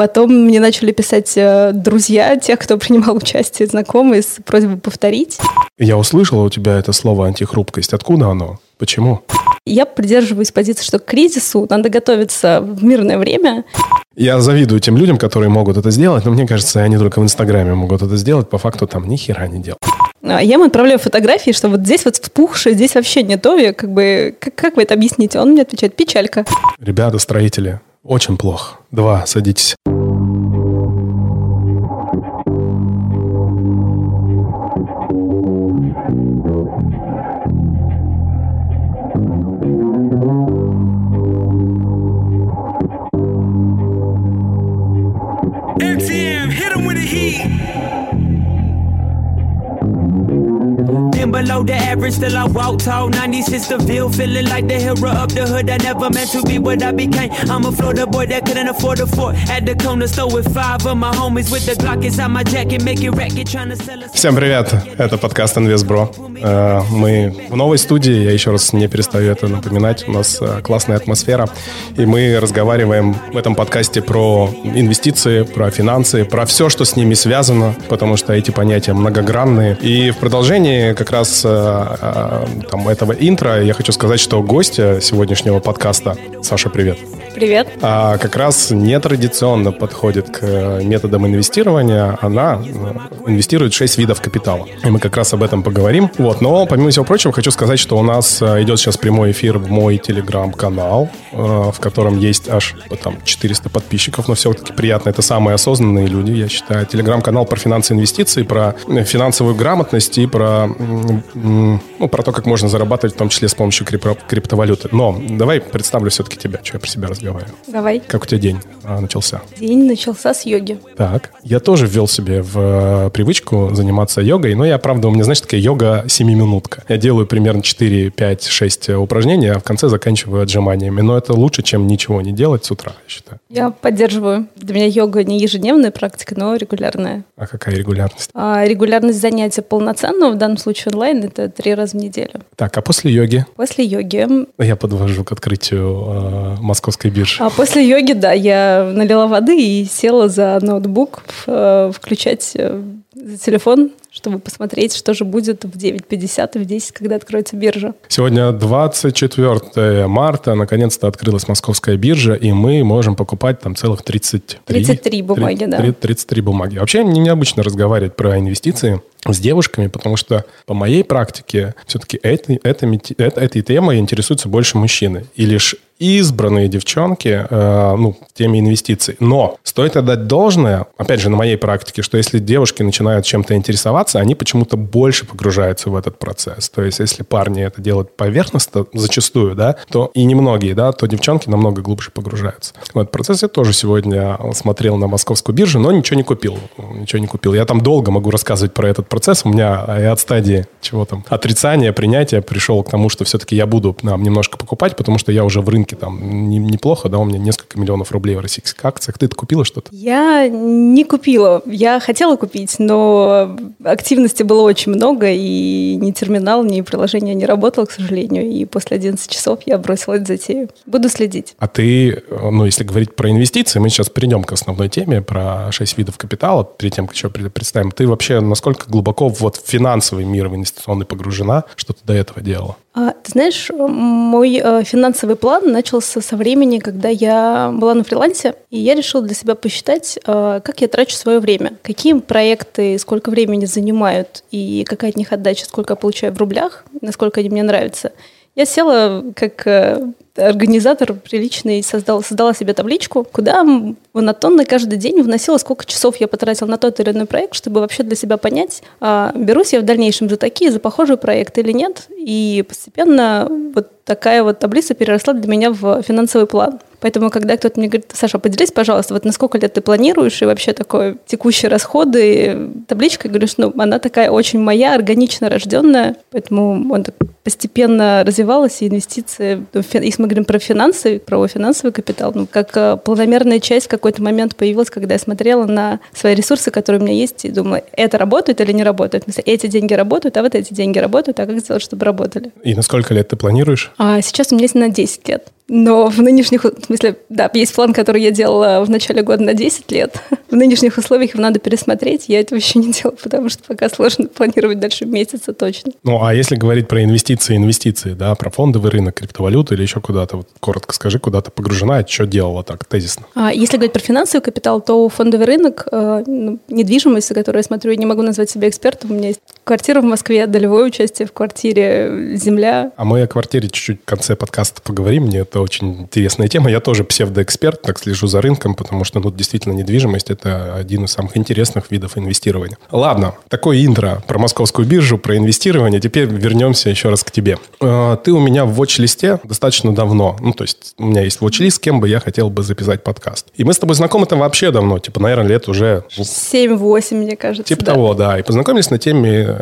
Потом мне начали писать э, друзья, тех, кто принимал участие, знакомые, с просьбой повторить. Я услышала у тебя это слово антихрупкость. Откуда оно? Почему? Я придерживаюсь позиции, что к кризису надо готовиться в мирное время. Я завидую тем людям, которые могут это сделать, но мне кажется, они только в Инстаграме могут это сделать, по факту там ни хера не делают. А Я ему отправляю фотографии, что вот здесь вот вспухшее, здесь вообще не то. Я как бы, как, как вы это объясните? Он мне отвечает, печалька. Ребята, строители, очень плохо. Два, садитесь. Below the average, still I walk tall. 96 the Ville, feeling like the hero up the hood. I never meant to be what I became. I'm a Florida boy that couldn't afford a fort. At the corner store with five of my homies with the Glock inside my jacket, making racket, trying to sell us. Всем привет, это подкаст Инвестбро. Э, Мы в новой студии, я еще раз не перестаю это напоминать, у нас э, классная атмосфера, и мы разговариваем в этом подкасте про инвестиции, про финансы, про все, что с ними связано, потому что эти понятия многогранные. И в продолжении как раз э, э, там, этого интро я хочу сказать, что гостья сегодняшнего подкаста, Саша, привет, Привет. а, как раз нетрадиционно подходит к э, методам инвестирования. Она инвестирует 6 видов капитала. И мы как раз об этом поговорим. Вот. Но, помимо всего прочего, хочу сказать, что у нас идет сейчас прямой эфир в мой телеграм-канал, в котором есть аж там 400 подписчиков, но все-таки приятно. Это самые осознанные люди, я считаю. Телеграм-канал про финансы и инвестиции, про финансовую грамотность и про, ну, про то, как можно зарабатывать, в том числе с помощью крипто- криптовалюты. Но давай представлю все-таки тебя, что я про себя разговариваю. Давай. Как у тебя день а, начался? День начался с йоги. Так, я тоже ввел себе в э, привычку заниматься йогой, но я, правда, у меня, знаешь, такая йога 7-минутка. Я делаю примерно 4, 5, 6 упражнений, а в конце заканчиваю отжиманиями. Но это лучше, чем ничего не делать с утра, я считаю. Я поддерживаю. Для меня йога не ежедневная практика, но регулярная. А какая регулярность? А регулярность занятия полноценного, в данном случае онлайн, это три раза в неделю. Так, а после йоги После йоги я подвожу к открытию э, московской биржи. А после йоги, да, я налила воды и села за ноутбук э, включать э, за телефон, чтобы посмотреть, что же будет в 9.50 и в 10, когда откроется биржа. Сегодня 24 марта, наконец-то открылась московская биржа, и мы можем покупать там целых 33... 33 бумаги, да. 33 бумаги. Вообще мне необычно разговаривать про инвестиции с девушками, потому что по моей практике все-таки этой, этими- э- этой темой интересуются больше мужчины. И лишь избранные девчонки, э, ну, в теме инвестиций. Но стоит отдать должное, опять же, на моей практике, что если девушки начинают чем-то интересоваться, они почему-то больше погружаются в этот процесс. То есть, если парни это делают поверхностно, зачастую, да, то и немногие, да, то девчонки намного глубже погружаются. В этот процесс я тоже сегодня смотрел на московскую биржу, но ничего не купил. Ничего не купил. Я там долго могу рассказывать про этот процесс. У меня и от стадии чего там, отрицания, принятия пришел к тому, что все-таки я буду нам немножко покупать, потому что я уже в рынке там не- неплохо, да, у меня несколько миллионов рублей в российских акциях. Ты купила что-то? Я не купила. Я хотела купить, но активности было очень много, и ни терминал, ни приложение не работало, к сожалению. И после 11 часов я бросила эту затею. Буду следить. А ты, э, ну, если говорить про инвестиции, мы сейчас перейдем к основной теме про 6 видов капитала, перед тем, как еще пред- представим. Ты вообще насколько глубоко вот в финансовый мир, в инвестиционный погружена, что ты до этого делала? А, ты знаешь, мой э, финансовый план начался со времени, когда я была на фрилансе, и я решила для себя посчитать, э, как я трачу свое время, какие проекты сколько времени занимают, и какая от них отдача, сколько я получаю в рублях, насколько они мне нравятся. Я села как э, организатор приличный, создала, создала себе табличку, куда монотонно каждый день вносила, сколько часов я потратила на тот или иной проект, чтобы вообще для себя понять, а, берусь я в дальнейшем за такие, за похожие проекты или нет. И постепенно вот такая вот таблица переросла для меня в финансовый план. Поэтому, когда кто-то мне говорит, Саша, поделись, пожалуйста, вот на сколько лет ты планируешь и вообще такое текущие расходы, табличка, я говорю, ну, она такая очень моя, органично рожденная, поэтому он так постепенно развивалась, и инвестиции, ну, мы говорим про финансы, про финансовый капитал, ну, как э, планомерная часть в какой-то момент появилась, когда я смотрела на свои ресурсы, которые у меня есть, и думала, это работает или не работает. В смысле, эти деньги работают, а вот эти деньги работают, а как сделать, чтобы работали? И на сколько лет ты планируешь? А сейчас у меня есть на 10 лет. Но в нынешних, в смысле, да, есть план, который я делала в начале года на 10 лет. В нынешних условиях его надо пересмотреть. Я этого еще не делала, потому что пока сложно планировать дальше месяца точно. Ну, а если говорить про инвестиции, инвестиции, да, про фондовый рынок, криптовалюты или еще куда-то, вот коротко скажи, куда ты погружена, что делала так тезисно? А, если говорить про финансовый капитал, то фондовый рынок, э, ну, недвижимость, за которую я смотрю, я не могу назвать себя экспертом. У меня есть квартира в Москве, долевое участие в квартире, земля. А мы о квартире чуть-чуть в конце подкаста поговорим. Мне это очень интересная тема. Я тоже псевдоэксперт, так слежу за рынком, потому что, ну, действительно, недвижимость – это один из самых интересных видов инвестирования. Ладно, такое интро про московскую биржу, про инвестирование. Теперь вернемся еще раз к тебе. Э, ты у меня в watch-листе достаточно давно. Ну, то есть у меня есть watch-лист, с кем бы я хотел бы записать подкаст. И мы с тобой знакомы там вообще давно, типа, наверное, лет уже... 7-8, мне кажется. Типа да. того, да. И познакомились на теме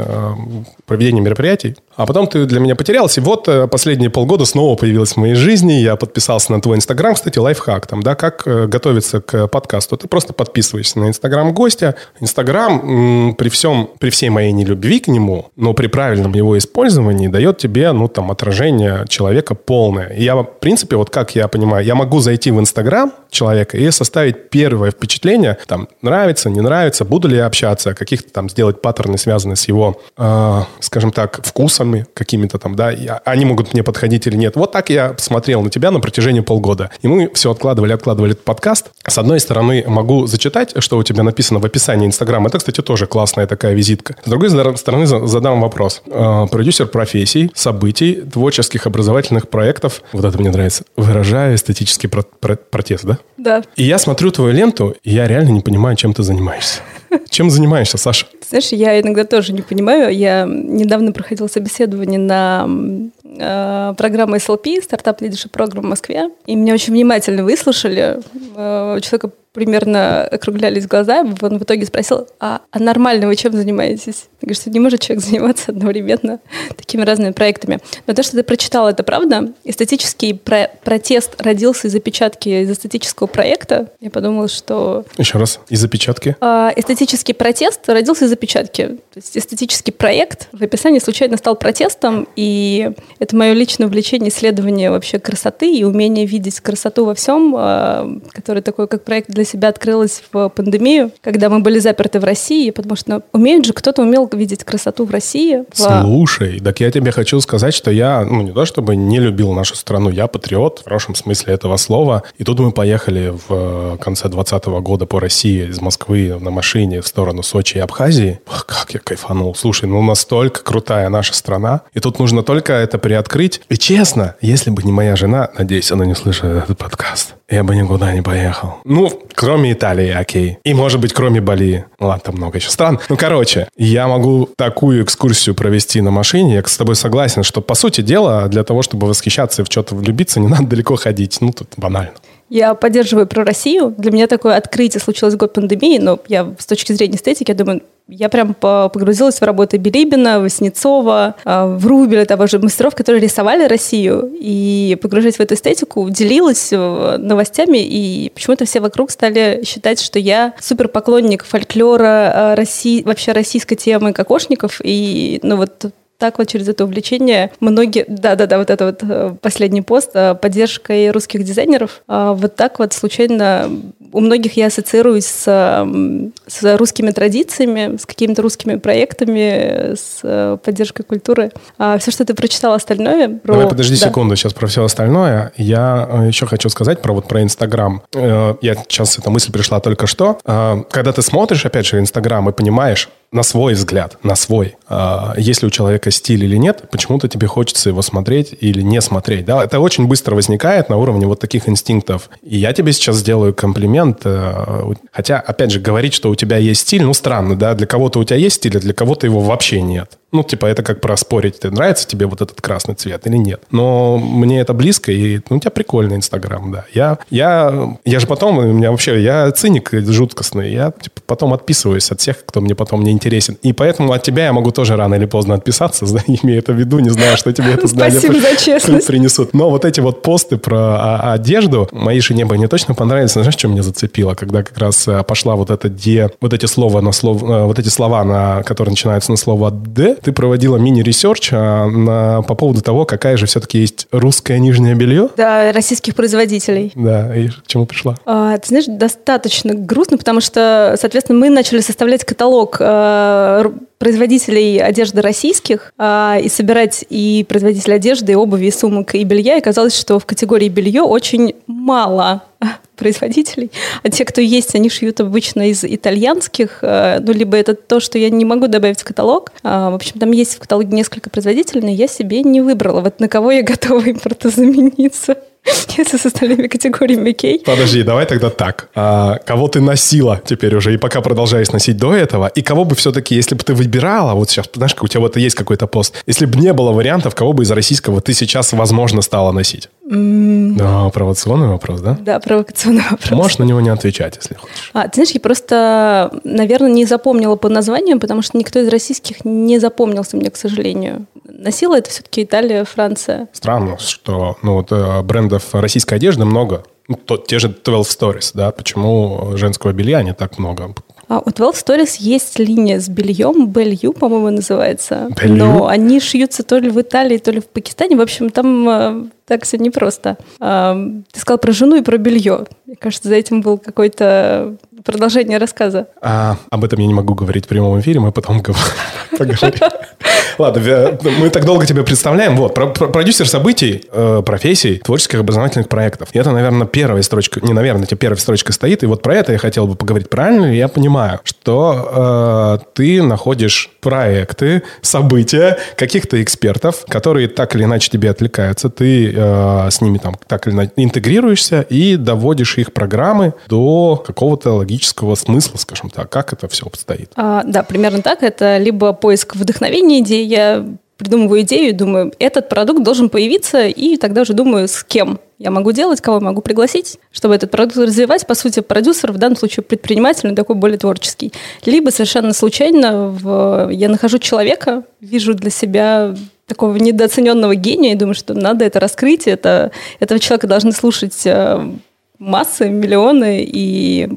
проведения мероприятий. А потом ты для меня потерялся. И вот э, последние полгода снова появилась в моей жизни. Я подписался на твой Инстаграм, кстати, лайфхак там, да, как э, готовиться к подкасту. Ты просто подписываешься на Инстаграм гостя. Инстаграм при всем, при всей моей нелюбви к нему, но при правильном его использовании дает тебе, ну, там, отражение человека полное. И я, в принципе, вот как я понимаю, я могу зайти в Инстаграм человека и составить первое впечатление, там, нравится, не нравится, буду ли я общаться, каких-то там сделать паттерны, связанные с его, э, скажем так, вкусами какими-то там, да, я, они могут мне подходить или нет. Вот так я смотрел на тебя на протяжении полгода. И мы все откладывали, откладывали этот подкаст. С одной стороны, могу зачитать, что у тебя написано в описании Инстаграма. Это, кстати, тоже классная такая визитка. С другой стороны, задам вопрос. Э, продюсер профессий, событий, творческих образовательных проектов. Вот это мне нравится. Выражая эстетический про- про- протест, да? Да. И я смотрю твою ленту, и я реально не понимаю, чем ты занимаешься. Чем занимаешься, Саша? Знаешь, я иногда тоже не понимаю. Я недавно проходила собеседование на э, программу SLP, стартап Leadership Program в Москве, и меня очень внимательно выслушали. Э, человека примерно округлялись глаза, он в итоге спросил, а, а нормально вы чем занимаетесь? Ты говоришь, не может человек заниматься одновременно такими разными проектами. Но то, что ты прочитал, это правда. Эстетический про- протест родился из опечатки из эстетического проекта. Я подумала, что... Еще раз, из опечатки? А, эстетический протест родился из опечатки. То есть эстетический проект в описании случайно стал протестом, и это мое личное увлечение исследования вообще красоты и умение видеть красоту во всем, а, который такой, как проект для себя открылась в пандемию, когда мы были заперты в России, потому что умеет же, кто-то умел видеть красоту в России. В... Слушай, так я тебе хочу сказать, что я, ну не то чтобы не любил нашу страну, я патриот в хорошем смысле этого слова. И тут мы поехали в конце 2020 года по России из Москвы на машине в сторону Сочи и Абхазии. Ох, как я кайфанул. Слушай, ну настолько крутая наша страна. И тут нужно только это приоткрыть. И честно, если бы не моя жена, надеюсь, она не слышит этот подкаст, я бы никуда не поехал. Ну, кроме Италии, окей. И, может быть, кроме Бали. Ладно, там много еще стран. Ну, короче, я могу такую экскурсию провести на машине. Я с тобой согласен, что, по сути дела, для того, чтобы восхищаться и в что-то влюбиться, не надо далеко ходить. Ну, тут банально. Я поддерживаю про Россию. Для меня такое открытие случилось в год пандемии, но я с точки зрения эстетики, я думаю, я прям погрузилась в работы Билибина, Васнецова, а, в Рубеля, того же мастеров, которые рисовали Россию. И погружаясь в эту эстетику, делилась э, новостями, и почему-то все вокруг стали считать, что я супер поклонник фольклора, а, России, вообще российской темы кокошников. И ну вот так вот через это увлечение многие, да-да-да, вот это вот э, последний пост, э, поддержкой русских дизайнеров, а вот так вот случайно у многих я ассоциируюсь с, с русскими традициями, с какими-то русскими проектами, с э, поддержкой культуры. А все, что ты прочитал остальное... Про... Давай подожди да. секунду, сейчас про все остальное. Я еще хочу сказать про вот про Инстаграм. Я сейчас эта мысль пришла только что. Когда ты смотришь, опять же, Инстаграм и понимаешь, на свой взгляд, на свой, если у человека человека стиль или нет, почему-то тебе хочется его смотреть или не смотреть. Да? Это очень быстро возникает на уровне вот таких инстинктов. И я тебе сейчас сделаю комплимент. Э, хотя, опять же, говорить, что у тебя есть стиль, ну, странно, да? Для кого-то у тебя есть стиль, а для кого-то его вообще нет. Ну, типа, это как проспорить, ты нравится тебе вот этот красный цвет или нет. Но мне это близко, и ну, у тебя прикольный Инстаграм, да. Я, я, я же потом, у меня вообще, я циник жуткостный, я типа, потом отписываюсь от всех, кто мне потом не интересен. И поэтому от тебя я могу тоже рано или поздно отписаться, имея это в виду, не знаю, что тебе это знание принесут. Но вот эти вот посты про а, одежду, моей жене бы не точно понравились. Знаешь, что меня зацепило? Когда как раз э, пошла вот это «де», вот эти слова на слово, э, вот эти слова, на, которые начинаются на слово «д», ты проводила мини- research а, на, по поводу того, какая же все-таки есть русское нижнее белье. Да, российских производителей. Да, и к чему пришла? А, ты знаешь, достаточно грустно, потому что, соответственно, мы начали составлять каталог а, производителей одежды российских а, и собирать и производителей одежды, и обуви, и сумок, и белья. И оказалось, что в категории белье очень мало производителей. А те, кто есть, они шьют обычно из итальянских, э, ну, либо это то, что я не могу добавить в каталог. А, в общем, там есть в каталоге несколько производителей, но я себе не выбрала, вот на кого я готова импортозамениться. Если с остальными категориями окей. Подожди, давай тогда так. А, кого ты носила теперь уже, и пока продолжаешь носить до этого, и кого бы все-таки, если бы ты выбирала, вот сейчас, знаешь, у тебя вот есть какой-то пост, если бы не было вариантов, кого бы из российского ты сейчас, возможно, стала носить? Да, провокационный вопрос, да? Да, провокационный вопрос. Можешь на него не отвечать, если хочешь. А, ты знаешь, я просто, наверное, не запомнила по названию, потому что никто из российских не запомнился мне, к сожалению. Носила это все-таки Италия, Франция. Странно, что ну, вот, э, брендов российской одежды много. Ну, то, те же 12 Stories, да, почему женского белья не так много? А у 12 Stories есть линия с бельем, Белью, по-моему, называется. Белью? Но они шьются то ли в Италии, то ли в Пакистане. В общем, там э, так все непросто. Э, ты сказал про жену и про белье. Мне кажется, за этим был какой-то продолжение рассказа. А, об этом я не могу говорить в прямом эфире, мы потом поговорим. Ладно, мы так долго тебя представляем. Вот, продюсер событий, э, профессий, творческих образовательных проектов. И это, наверное, первая строчка, не, наверное, тебе первая строчка стоит. И вот про это я хотел бы поговорить. Правильно ли я понимаю, что э, ты находишь проекты, события каких-то экспертов, которые так или иначе тебе отвлекаются, ты э, с ними там так или иначе интегрируешься и доводишь их программы до какого-то логического смысла, скажем так. Как это все обстоит? А, да, примерно так. Это либо поиск вдохновения идеи, я придумываю идею думаю, этот продукт должен появиться, и тогда уже думаю, с кем я могу делать, кого я могу пригласить, чтобы этот продукт развивать. По сути, продюсер, в данном случае предприниматель, но такой более творческий. Либо совершенно случайно в... я нахожу человека, вижу для себя такого недооцененного гения и думаю, что надо это раскрыть, это, этого человека должны слушать э, массы, миллионы, и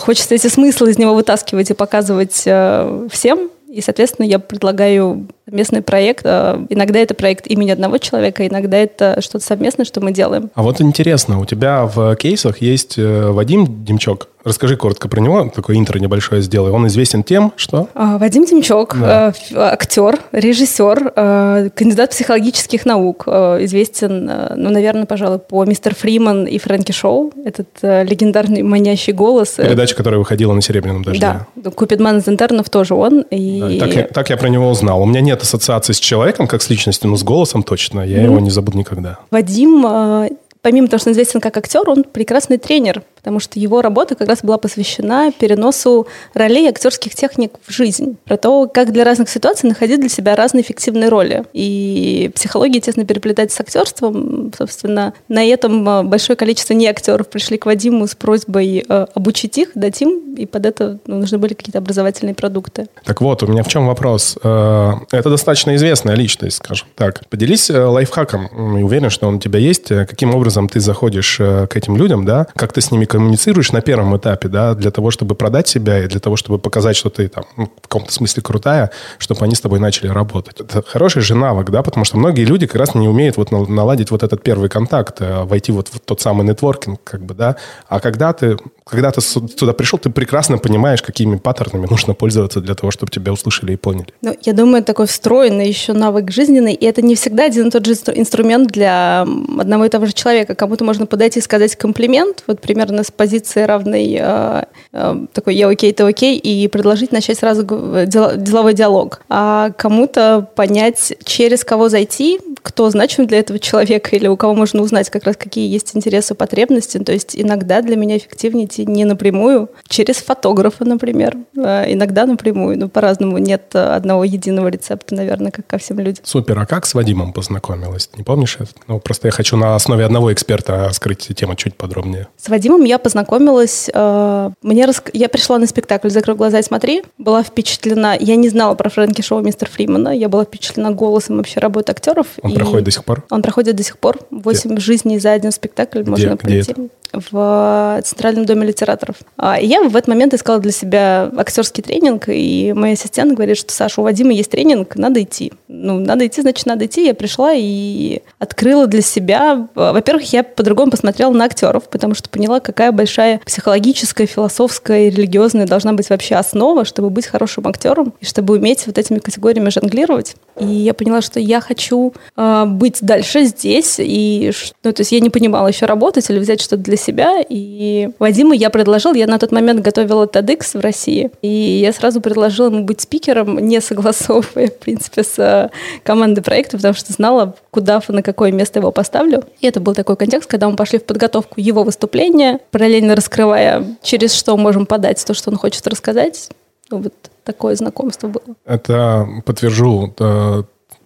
хочется эти смыслы из него вытаскивать и показывать э, всем, и, соответственно, я предлагаю местный проект. А, иногда это проект имени одного человека, иногда это что-то совместное, что мы делаем. А вот интересно, у тебя в кейсах есть э, Вадим Демчок. Расскажи коротко про него, такой интро небольшое сделай. Он известен тем, что... А, Вадим Демчок, да. Э, актер, режиссер, э, кандидат психологических наук. Известен, ну, наверное, пожалуй, по «Мистер Фриман» и «Фрэнки Шоу». Этот легендарный манящий голос. Передача, которая выходила на «Серебряном дожде». Да, «Купидман из интернов» тоже он. И... Да, так, я, так я про него узнал. У меня нет нет ассоциации с человеком, как с личностью, но с голосом точно. Я mm его не забуду никогда. Вадим, а, помимо того, что он известен как актер, он прекрасный тренер потому что его работа как раз была посвящена переносу ролей актерских техник в жизнь, про то, как для разных ситуаций находить для себя разные эффективные роли. И психология тесно переплетается с актерством. Собственно, на этом э, большое количество не актеров пришли к Вадиму с просьбой э, обучить их, дать им, и под это ну, нужны были какие-то образовательные продукты. Так вот, у меня в чем вопрос? Э, это достаточно известная личность, скажем так. Поделись лайфхаком. Уверен, что он у тебя есть. Каким образом ты заходишь к этим людям, да? Как ты с ними коммуницируешь на первом этапе, да, для того, чтобы продать себя и для того, чтобы показать, что ты там ну, в каком-то смысле крутая, чтобы они с тобой начали работать. Это хороший же навык, да, потому что многие люди как раз не умеют вот наладить вот этот первый контакт, э, войти вот в тот самый нетворкинг, как бы, да. А когда ты, когда ты туда пришел, ты прекрасно понимаешь, какими паттернами нужно пользоваться для того, чтобы тебя услышали и поняли. Ну, я думаю, такой встроенный еще навык жизненный, и это не всегда один и тот же инструмент для одного и того же человека. Кому-то можно подойти и сказать комплимент, вот примерно с позиции равной э, э, такой «я окей, ты окей» и предложить начать сразу деловой диалог. А кому-то понять, через кого зайти, кто значим для этого человека или у кого можно узнать как раз какие есть интересы, потребности. То есть иногда для меня эффективнее идти не напрямую, через фотографа, например. А иногда напрямую, но по-разному. Нет одного единого рецепта, наверное, как ко всем людям. Супер. А как с Вадимом познакомилась? Не помнишь? Ну, просто я хочу на основе одного эксперта скрыть тему чуть подробнее. С Вадимом я познакомилась. Э, мне рас... Я пришла на спектакль «Закрой глаза и смотри». Была впечатлена... Я не знала про Фрэнки Шоу мистер Фримана. Я была впечатлена голосом вообще работы актеров. Он проходит до сих пор? Он проходит до сих пор. Восемь жизней за один спектакль Где? можно Где пройти. это? В Центральном доме литераторов. А, и я в этот момент искала для себя актерский тренинг, и мой ассистент говорит, что, Саша, у Вадима есть тренинг, надо идти. Ну, надо идти, значит, надо идти. Я пришла и открыла для себя... а, Во-первых, я по-другому посмотрела на актеров, потому что поняла, какая большая психологическая, философская и религиозная должна быть вообще основа, чтобы быть хорошим актером и чтобы уметь вот этими категориями жонглировать. И я поняла, что я хочу э, быть дальше здесь. И, ну, то есть я не понимала еще работать или взять что-то для себя. И Вадиму я предложил, я на тот момент готовила TEDx в России, и я сразу предложила ему быть спикером, не согласовывая, в принципе, с э, командой проекта, потому что знала, куда, на какое место его поставлю. И это был такой контекст, когда мы пошли в подготовку его выступления, параллельно раскрывая, через что можем подать то, что он хочет рассказать. Ну, Вот такое знакомство было. Это подтвержу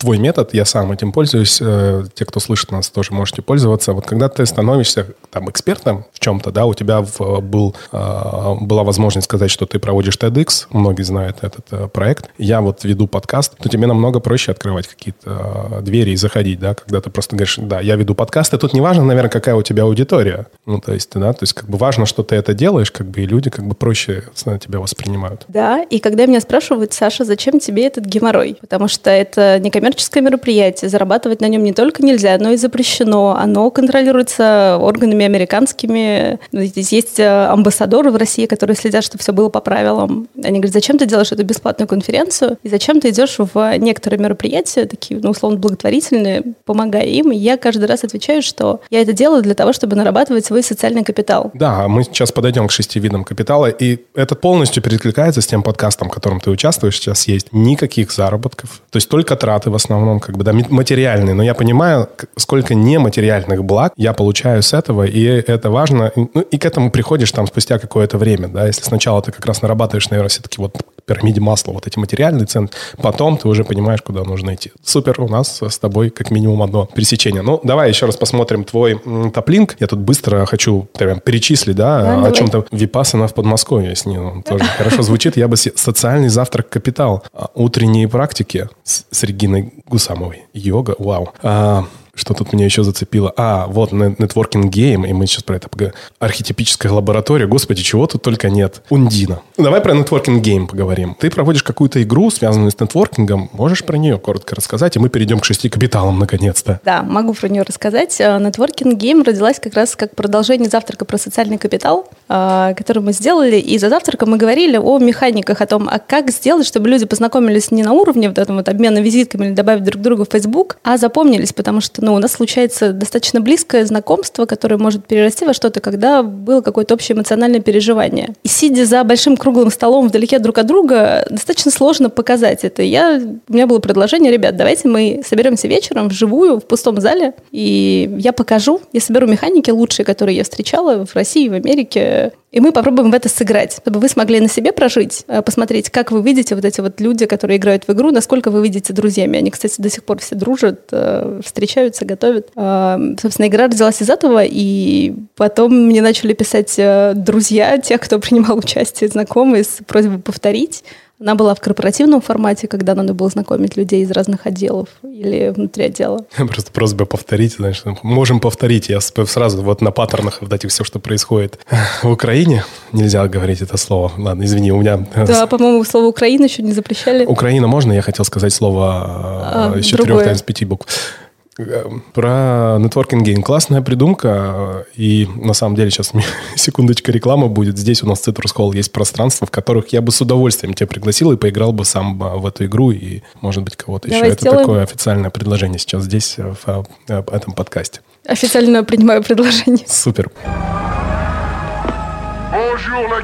твой метод, я сам этим пользуюсь. Э, Те, кто слышит нас, тоже можете пользоваться. Вот когда ты становишься там экспертом в чем-то, да, у тебя в- был, э, была возможность сказать, что ты проводишь TEDx, многие знают этот э, проект. Я вот веду подкаст, то тебе намного проще открывать какие-то э, двери и заходить, да, когда ты просто говоришь, да, я веду подкаст, и тут не важно, наверное, какая у тебя аудитория. Ну, то есть, да, то есть как бы важно, что ты это делаешь, как бы, и люди как бы проще э, тебя воспринимают. Да, и когда меня спрашивают, Саша, зачем тебе этот геморрой? Потому что это некоммерческое мероприятие, зарабатывать на нем не только нельзя, но и запрещено. Оно контролируется органами американскими. Ну, Здесь есть э, амбассадоры в России, которые следят, чтобы все было по правилам. Они говорят, зачем ты делаешь эту бесплатную конференцию? И зачем ты идешь в некоторые мероприятия, такие, ну, условно, благотворительные, помогая им? И я каждый раз отвечаю, что я это делаю для того, чтобы нарабатывать свой социальный капитал. Да, мы сейчас подойдем к шести видам капитала, и это полностью перекликается с тем подкастом, в котором ты участвуешь сейчас есть. Никаких заработков, то есть только траты в основном, как бы, да, материальные. Но я понимаю, сколько нематериальных благ я получаю с этого, и это важно. Ну, и к этому приходишь там спустя какое-то время, да. Если сначала ты как раз нарабатываешь, наверное, все-таки вот пирамиде масла вот эти материальные цены, потом ты уже понимаешь, куда нужно идти. Супер, у нас с тобой как минимум одно пересечение. Ну, давай еще раз посмотрим твой м, топ-линк. Я тут быстро хочу прям перечислить, да, Да, о давай. чем-то. Випассана в Подмосковье, с ним он тоже хорошо звучит. Я бы социальный завтрак капитал, А, утренние практики с, с Региной Гусамовой, йога, вау. Что тут меня еще зацепило? А, вот, networking game, и мы сейчас про это поговорим. Архетипическая лаборатория, господи, чего тут только нет. Ундина. Давай про networking game поговорим. Ты проводишь какую-то игру, связанную с нетворкингом, можешь про нее коротко рассказать, и мы перейдем к шести капиталам наконец-то. Да, могу про нее рассказать. Э, Networking Game родилась как раз как продолжение завтрака про социальный капитал, э, который мы сделали. И за завтраком мы говорили о механиках, о том, а как сделать, чтобы люди познакомились не на уровне вот этого вот обмена визитками или добавить друг друга в Facebook, а запомнились, потому что ну, у нас случается достаточно близкое знакомство, которое может перерасти во что-то, когда было какое-то общее эмоциональное переживание. И сидя за большим круглым столом вдалеке друг от друга, достаточно сложно показать это. Я, у меня было предложение, ребят, давайте мы соберемся вечером вживую в пустом зале, и я покажу, я соберу механики лучшие, которые я встречала в России, в Америке, и мы попробуем в это сыграть, чтобы вы смогли на себе прожить, э, посмотреть, как вы видите вот эти вот люди, которые играют в игру, насколько вы видите друзьями. Они, кстати, до сих пор все дружат, э, встречаются, готовят. Э, Собственно, игра родилась из этого, и потом мне начали писать э, друзья, тех, кто принимал участие, знакомые, с просьбой повторить. Она была в корпоративном формате, когда надо было знакомить людей из разных отделов или внутри отдела. Просто просьба повторить, знаешь, можем повторить. Я сразу вот на паттернах вот этих все, что происходит в Украине. Нельзя говорить это слово. Ладно, извини, у меня... э, Да, по-моему, слово «Украина» еще не запрещали. Украина можно? Я хотел сказать слово э, А, четырех, другое. там, из пяти букв. Э, Про нетворкинг гейм. Классная придумка. И на самом деле сейчас секундочка реклама будет. Здесь у нас Citrus Hall есть пространства, в которых я бы с удовольствием тебя пригласил и поиграл бы сам э, в эту игру и, может быть, кого-то еще. Давай Это сделаем. такое официальное предложение сейчас здесь, э, в э, этом подкасте. Официально принимаю предложение. Супер. Bonjour la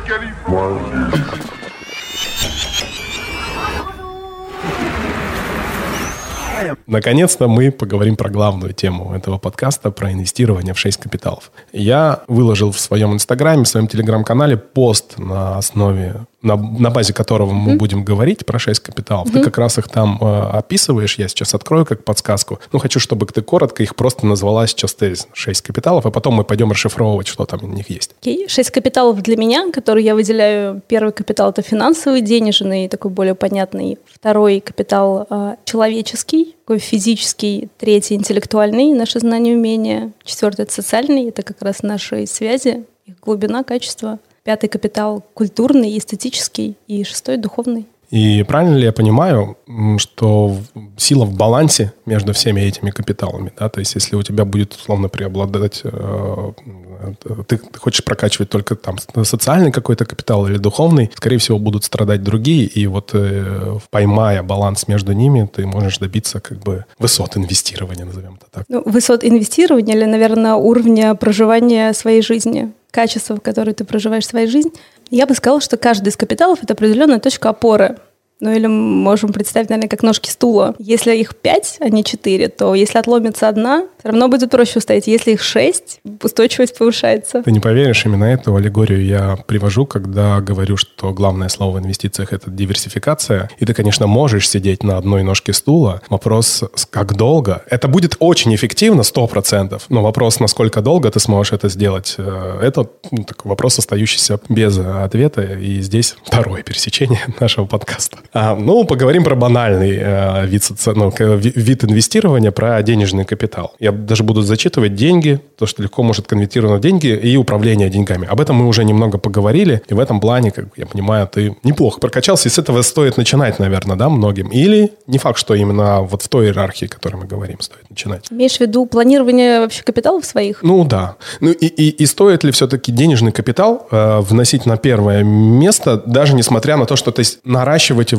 Наконец-то мы поговорим про главную тему этого подкаста, про инвестирование в 6 капиталов. Я выложил в своем инстаграме, в своем телеграм-канале пост на основе на, на базе которого мы будем говорить про 6 капиталов, ты как раз их там э, описываешь. Я сейчас открою как подсказку. Ну, хочу, чтобы ты коротко их просто назвала сейчас тезис 6 капиталов, а потом мы пойдем расшифровывать, что там у них есть. Окей, okay. 6 капиталов для меня, которые я выделяю. Первый капитал – это финансовый, денежный, такой более понятный. Второй капитал э, – человеческий, такой физический. Третий – интеллектуальный, наши знания и умения. Четвертый – это социальный, это как раз наши связи, их глубина, качество. Пятый капитал – культурный, эстетический. И шестой – духовный. И правильно ли я понимаю, что сила в балансе между всеми этими капиталами? Да? То есть, если у тебя будет, условно, преобладать... Э, ты хочешь прокачивать только там социальный какой-то капитал или духовный, скорее всего, будут страдать другие, и вот э, поймая баланс между ними, ты можешь добиться как бы высот инвестирования, назовем это так. Ну, высот инвестирования или, наверное, уровня проживания своей жизни качества, в которое ты проживаешь свою жизнь, я бы сказала, что каждый из капиталов – это определенная точка опоры. Ну или можем представить, наверное, как ножки стула. Если их пять, а не четыре, то если отломится одна, все равно будет проще устоять. Если их шесть, устойчивость повышается. Ты не поверишь, именно эту аллегорию я привожу, когда говорю, что главное слово в инвестициях – это диверсификация. И ты, конечно, можешь сидеть на одной ножке стула. Вопрос, как долго. Это будет очень эффективно, сто процентов. Но вопрос, насколько долго ты сможешь это сделать, э, это ну, такой вопрос, остающийся без ответа. И здесь второе пересечение нашего подкаста. А, ну, поговорим про банальный э, вид, ну, вид инвестирования, про денежный капитал. Я даже буду зачитывать деньги, то, что легко может конвертировать в деньги и управление деньгами. Об этом мы уже немного поговорили, и в этом плане, как я понимаю, ты неплохо прокачался, и с этого стоит начинать, наверное, да, многим. Или не факт, что именно вот в той иерархии, о которой мы говорим, стоит начинать. Имеешь в виду планирование вообще капиталов своих? Ну, да. Ну, и, и, и стоит ли все-таки денежный капитал э, вносить на первое место, даже несмотря на то, что то есть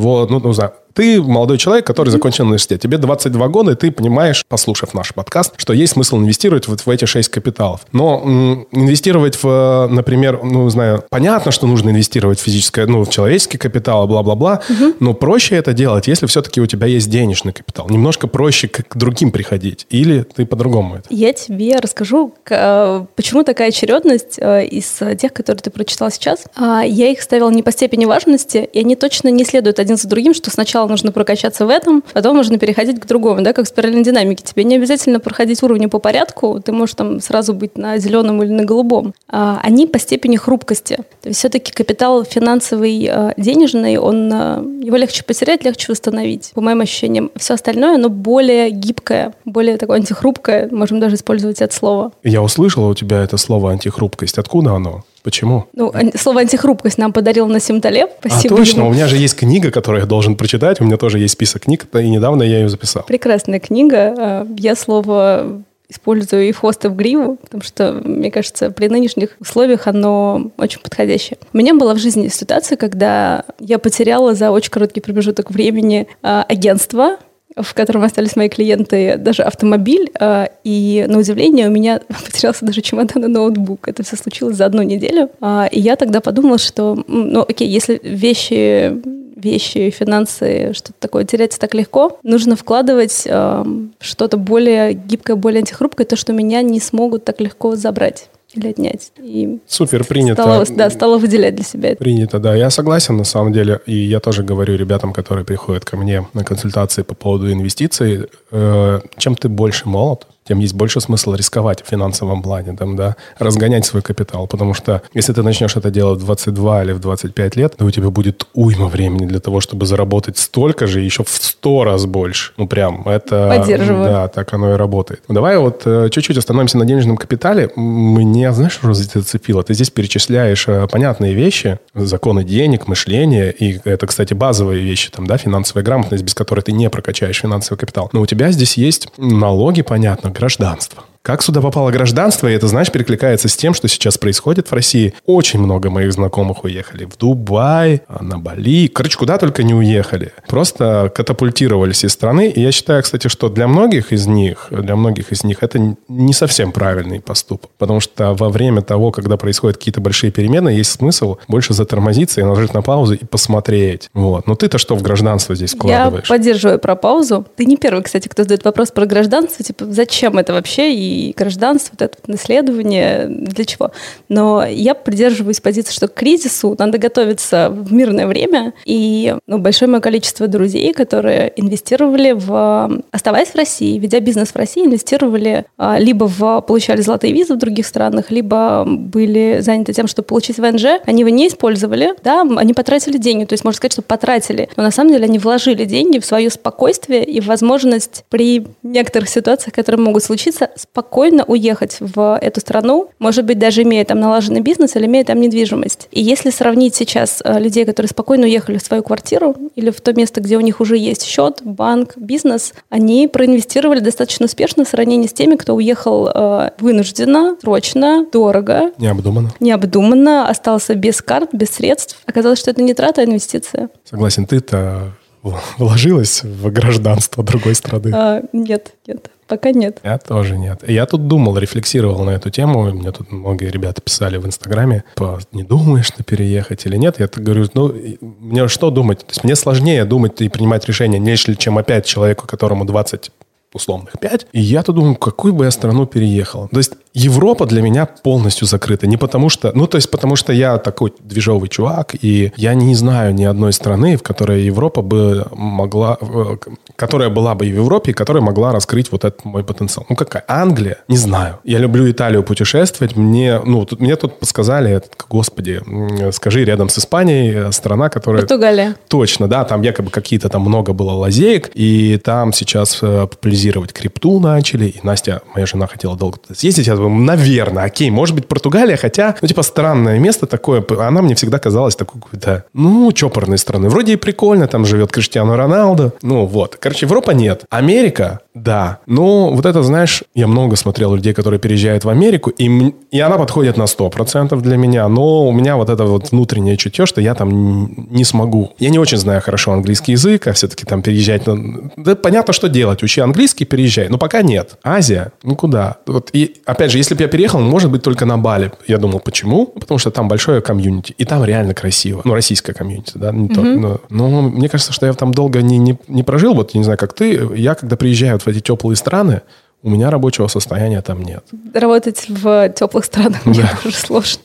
наращивать его, ну, ну, знаю, ты молодой человек, который закончил университет. Тебе 22 года, и ты понимаешь, послушав наш подкаст, что есть смысл инвестировать вот в эти 6 капиталов. Но м, инвестировать в, например, ну, знаю, понятно, что нужно инвестировать в физическое, ну, в человеческий капитал, бла-бла-бла, угу. но проще это делать, если все-таки у тебя есть денежный капитал. Немножко проще к другим приходить. Или ты по-другому это? Я тебе расскажу, э, почему такая очередность э, из тех, которые ты прочитал сейчас. А, я их ставила не по степени важности, и они точно не следуют один за другим, что сначала сначала нужно прокачаться в этом, потом нужно переходить к другому, да, как в спиральной динамике. Тебе не обязательно проходить уровни по порядку, ты можешь там сразу быть на зеленом или на голубом. А, они по степени хрупкости. То есть все-таки капитал финансовый, а, денежный, он, а, его легче потерять, легче восстановить, по моим ощущениям. Все остальное, оно более гибкое, более такое антихрупкое, можем даже использовать это слово. Я услышала у тебя это слово антихрупкость. Откуда оно? Почему? Ну, слово антихрупкость нам подарил Насим Талеб. Спасибо а, точно. Ему. У меня же есть книга, которую я должен прочитать. У меня тоже есть список книг, и недавно я ее записал. Прекрасная книга. А, я слово использую и в хвост, и в гриву, потому что, мне кажется, при нынешних условиях оно очень подходящее. У меня была в жизни ситуация, когда я потеряла за очень короткий промежуток времени а, агентство, в котором остались мои клиенты, даже автомобиль, а, и на удивление у меня потерялся даже чемодан и ноутбук. Это все случилось за одну неделю. А, и я тогда подумала, что, ну окей, если вещи вещи, финансы, что-то такое теряется так легко, нужно вкладывать э, что-то более гибкое, более антихрупкое, то, что меня не смогут так легко забрать или отнять. И Супер, принято. Стала, да, стала выделять для себя. Принято, да. Я согласен, на самом деле. И я тоже говорю ребятам, которые приходят ко мне на консультации по поводу инвестиций, э, чем ты больше молод, тем есть больше смысла рисковать в финансовом плане, там, да, разгонять свой капитал. Потому что если ты начнешь это делать в 22 или в 25 лет, то у тебя будет уйма времени для того, чтобы заработать столько же, еще в 100 раз больше. Ну, прям, это... Поддерживаю. Да, так оно и работает. Давай вот э, чуть-чуть остановимся на денежном капитале. Мне, знаешь, что зацепило? Ты здесь перечисляешь э, понятные вещи, законы денег, мышления, и это, кстати, базовые вещи, там, да, финансовая грамотность, без которой ты не прокачаешь финансовый капитал. Но у тебя здесь есть налоги, понятно, гражданство. Как сюда попало гражданство, и это, знаешь, перекликается с тем, что сейчас происходит в России. Очень много моих знакомых уехали в Дубай, на Бали. Короче, куда только не уехали. Просто катапультировались из страны. И я считаю, кстати, что для многих из них, для многих из них это не совсем правильный поступок. Потому что во время того, когда происходят какие-то большие перемены, есть смысл больше затормозиться и нажать на паузу и посмотреть. Вот. Но ты-то что в гражданство здесь вкладываешь? Я поддерживаю про паузу. Ты не первый, кстати, кто задает вопрос про гражданство. Типа, зачем это вообще? И и гражданство, вот это вот наследование, для чего. Но я придерживаюсь позиции, что к кризису надо готовиться в мирное время. И ну, большое мое количество друзей, которые инвестировали в... Оставаясь в России, ведя бизнес в России, инвестировали а, либо в... Получали золотые визы в других странах, либо были заняты тем, чтобы получить ВНЖ. Они его не использовали, да, они потратили деньги. То есть можно сказать, что потратили. Но на самом деле они вложили деньги в свое спокойствие и возможность при некоторых ситуациях, которые могут случиться, спокойно уехать в эту страну, может быть, даже имея там налаженный бизнес или имея там недвижимость. И если сравнить сейчас э, людей, которые спокойно уехали в свою квартиру или в то место, где у них уже есть счет, банк, бизнес, они проинвестировали достаточно успешно в сравнении с теми, кто уехал э, вынужденно, срочно, дорого. Необдуманно. Необдуманно, остался без карт, без средств. Оказалось, что это не трата, а инвестиция. Согласен, ты-то вложилась в гражданство другой страны? А, нет, нет. Пока нет. Я тоже нет. Я тут думал, рефлексировал на эту тему. Мне тут многие ребята писали в Инстаграме, не думаешь на переехать или нет. Я так говорю, ну, мне что думать? То есть мне сложнее думать и принимать решения, нежели чем опять человеку, которому 20 условных 5. И я-то думаю, какую бы я страну переехал. То есть Европа для меня полностью закрыта. Не потому что... Ну, то есть потому что я такой движовый чувак, и я не знаю ни одной страны, в которой Европа бы могла... Э, которая была бы и в Европе, и которая могла раскрыть вот этот мой потенциал. Ну, какая? Англия? Не знаю. Я люблю Италию путешествовать. Мне, ну, тут, мне тут сказали, господи, скажи, рядом с Испанией э, страна, которая... Португалия. Точно, да, там якобы какие-то там много было лазеек, и там сейчас э, популяризировать крипту начали, и Настя, моя жена, хотела долго съездить, я думаю, наверное, окей, может быть, Португалия, хотя, ну, типа, странное место такое, она мне всегда казалась такой какой-то, ну, чопорной страны. Вроде и прикольно, там живет Криштиану Роналду, ну, вот. Короче, Европа нет. Америка, да. Ну, вот это, знаешь, я много смотрел людей, которые переезжают в Америку, и, и она подходит на 100% для меня, но у меня вот это вот внутреннее чутье, что я там не смогу. Я не очень знаю хорошо английский язык, а все-таки там переезжать... Ну, да, понятно, что делать. Учи английский, переезжай. Но пока нет. Азия, ну куда? Вот, и, опять же, если бы я переехал, может быть, только на Бали. Я думал, почему? Потому что там большое комьюнити, и там реально красиво. Ну, российское комьюнити, да, не то, но, но мне кажется, что я там долго не, не, не прожил, вот, не знаю, как ты. Я, когда приезжаю вот в эти теплые страны, у меня рабочего состояния там нет. Работать в теплых странах да. мне тоже сложно.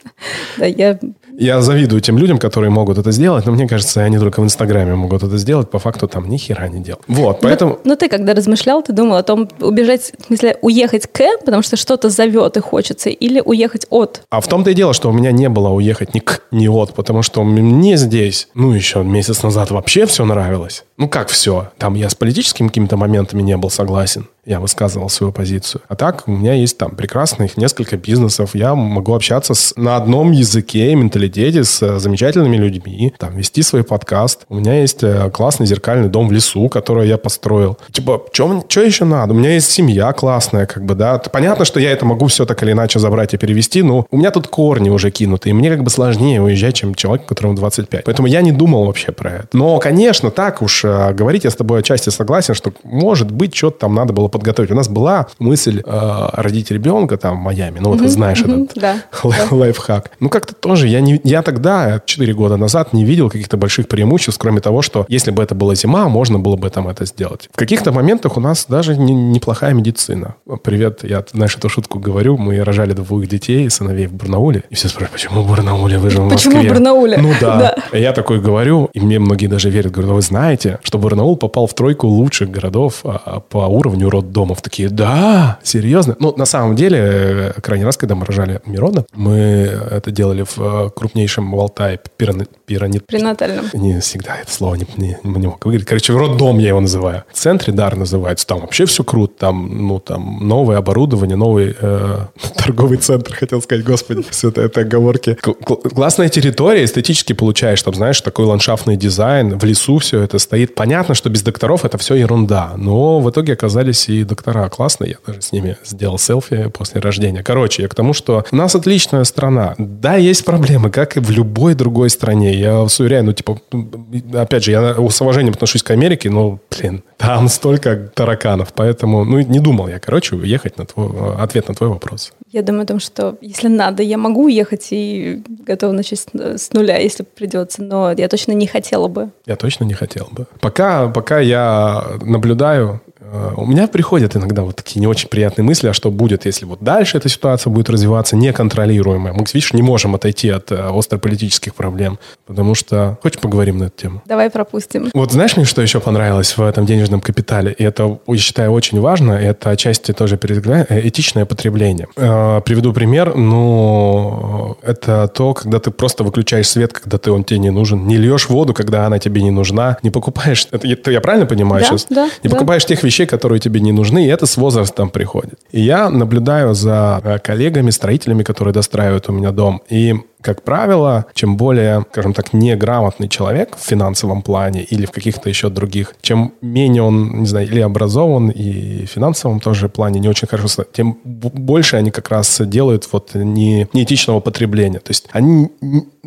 Да, я я завидую тем людям, которые могут это сделать, но мне кажется, они только в Инстаграме могут это сделать, по факту там ни хера не делают. Вот, поэтому... Но, но ты, когда размышлял, ты думал о том, убежать, в смысле, уехать к, потому что что-то зовет и хочется, или уехать от? А в том-то и дело, что у меня не было уехать ни к, ни от, потому что мне здесь, ну, еще месяц назад вообще все нравилось. Ну, как все? Там я с политическими какими-то моментами не был согласен я высказывал свою позицию. А так у меня есть там прекрасных несколько бизнесов. Я могу общаться с, на одном языке и менталитете с э, замечательными людьми, там, вести свой подкаст. У меня есть э, классный зеркальный дом в лесу, который я построил. Типа, что еще надо? У меня есть семья классная, как бы, да. Понятно, что я это могу все так или иначе забрать и перевести, но у меня тут корни уже кинуты, и мне как бы сложнее уезжать, чем человек, которому 25. Поэтому я не думал вообще про это. Но, конечно, так уж э, говорить, я с тобой отчасти согласен, что, может быть, что-то там надо было подготовить. У нас была мысль э, родить ребенка там в Майами. Ну, вот ты знаешь этот да, лайфхак. Ну, как-то тоже я, не, я тогда, 4 года назад, не видел каких-то больших преимуществ, кроме того, что если бы это была зима, можно было бы там это сделать. В каких-то моментах у нас даже не, неплохая медицина. Привет, я, знаешь, эту шутку говорю. Мы рожали двух детей, сыновей в Барнауле. И все спрашивают, почему в Барнауле? Вы же в Москве. Почему в Барнауле? Ну да. да. Я такой говорю, и мне многие даже верят. Говорю, ну вы знаете, что Барнаул попал в тройку лучших городов а, по уровню род роддомов. Такие, да, серьезно? Ну, на самом деле, крайний раз, когда мы рожали Мирона, мы это делали в э, крупнейшем в Алтае пиранит... Пренатальном. Не всегда это слово не, не, не мог говорить. Короче, роддом я его называю. В центре Дар называется. Там вообще все круто. Там, ну, там новое оборудование, новый э, торговый центр, хотел сказать, господи, все это, это оговорки. Классная территория, эстетически получаешь, там, знаешь, такой ландшафтный дизайн, в лесу все это стоит. Понятно, что без докторов это все ерунда, но в итоге оказались и доктора классные, я даже с ними сделал селфи после рождения. Короче, я к тому, что у нас отличная страна. Да, есть проблемы, как и в любой другой стране. Я вас уверяю, ну, типа, опять же, я с уважением отношусь к Америке, но, блин, там столько тараканов, поэтому, ну, не думал я, короче, уехать на твой, ответ на твой вопрос. Я думаю о том, что если надо, я могу уехать и готова начать с нуля, если придется, но я точно не хотела бы. Я точно не хотел бы. Пока, пока я наблюдаю у меня приходят иногда вот такие не очень приятные мысли, а что будет, если вот дальше эта ситуация будет развиваться неконтролируемая. Мы, видишь, не можем отойти от э, острополитических проблем, потому что... Хочешь поговорим на эту тему? Давай пропустим. Вот знаешь мне, что еще понравилось в этом денежном капитале? И это, я считаю, очень важно. Это отчасти тоже перед этичное потребление. Э, приведу пример. Ну, это то, когда ты просто выключаешь свет, когда ты, он тебе не нужен. Не льешь воду, когда она тебе не нужна. Не покупаешь... Это, я правильно понимаю да, сейчас? Да, не да. покупаешь тех вещей, которые тебе не нужны, и это с возрастом приходит. И я наблюдаю за э, коллегами, строителями, которые достраивают у меня дом. И как правило, чем более, скажем так, неграмотный человек в финансовом плане или в каких-то еще других, чем менее он, не знаю, или образован, и в финансовом тоже плане не очень хорошо, тем больше они как раз делают вот не, неэтичного потребления. То есть они...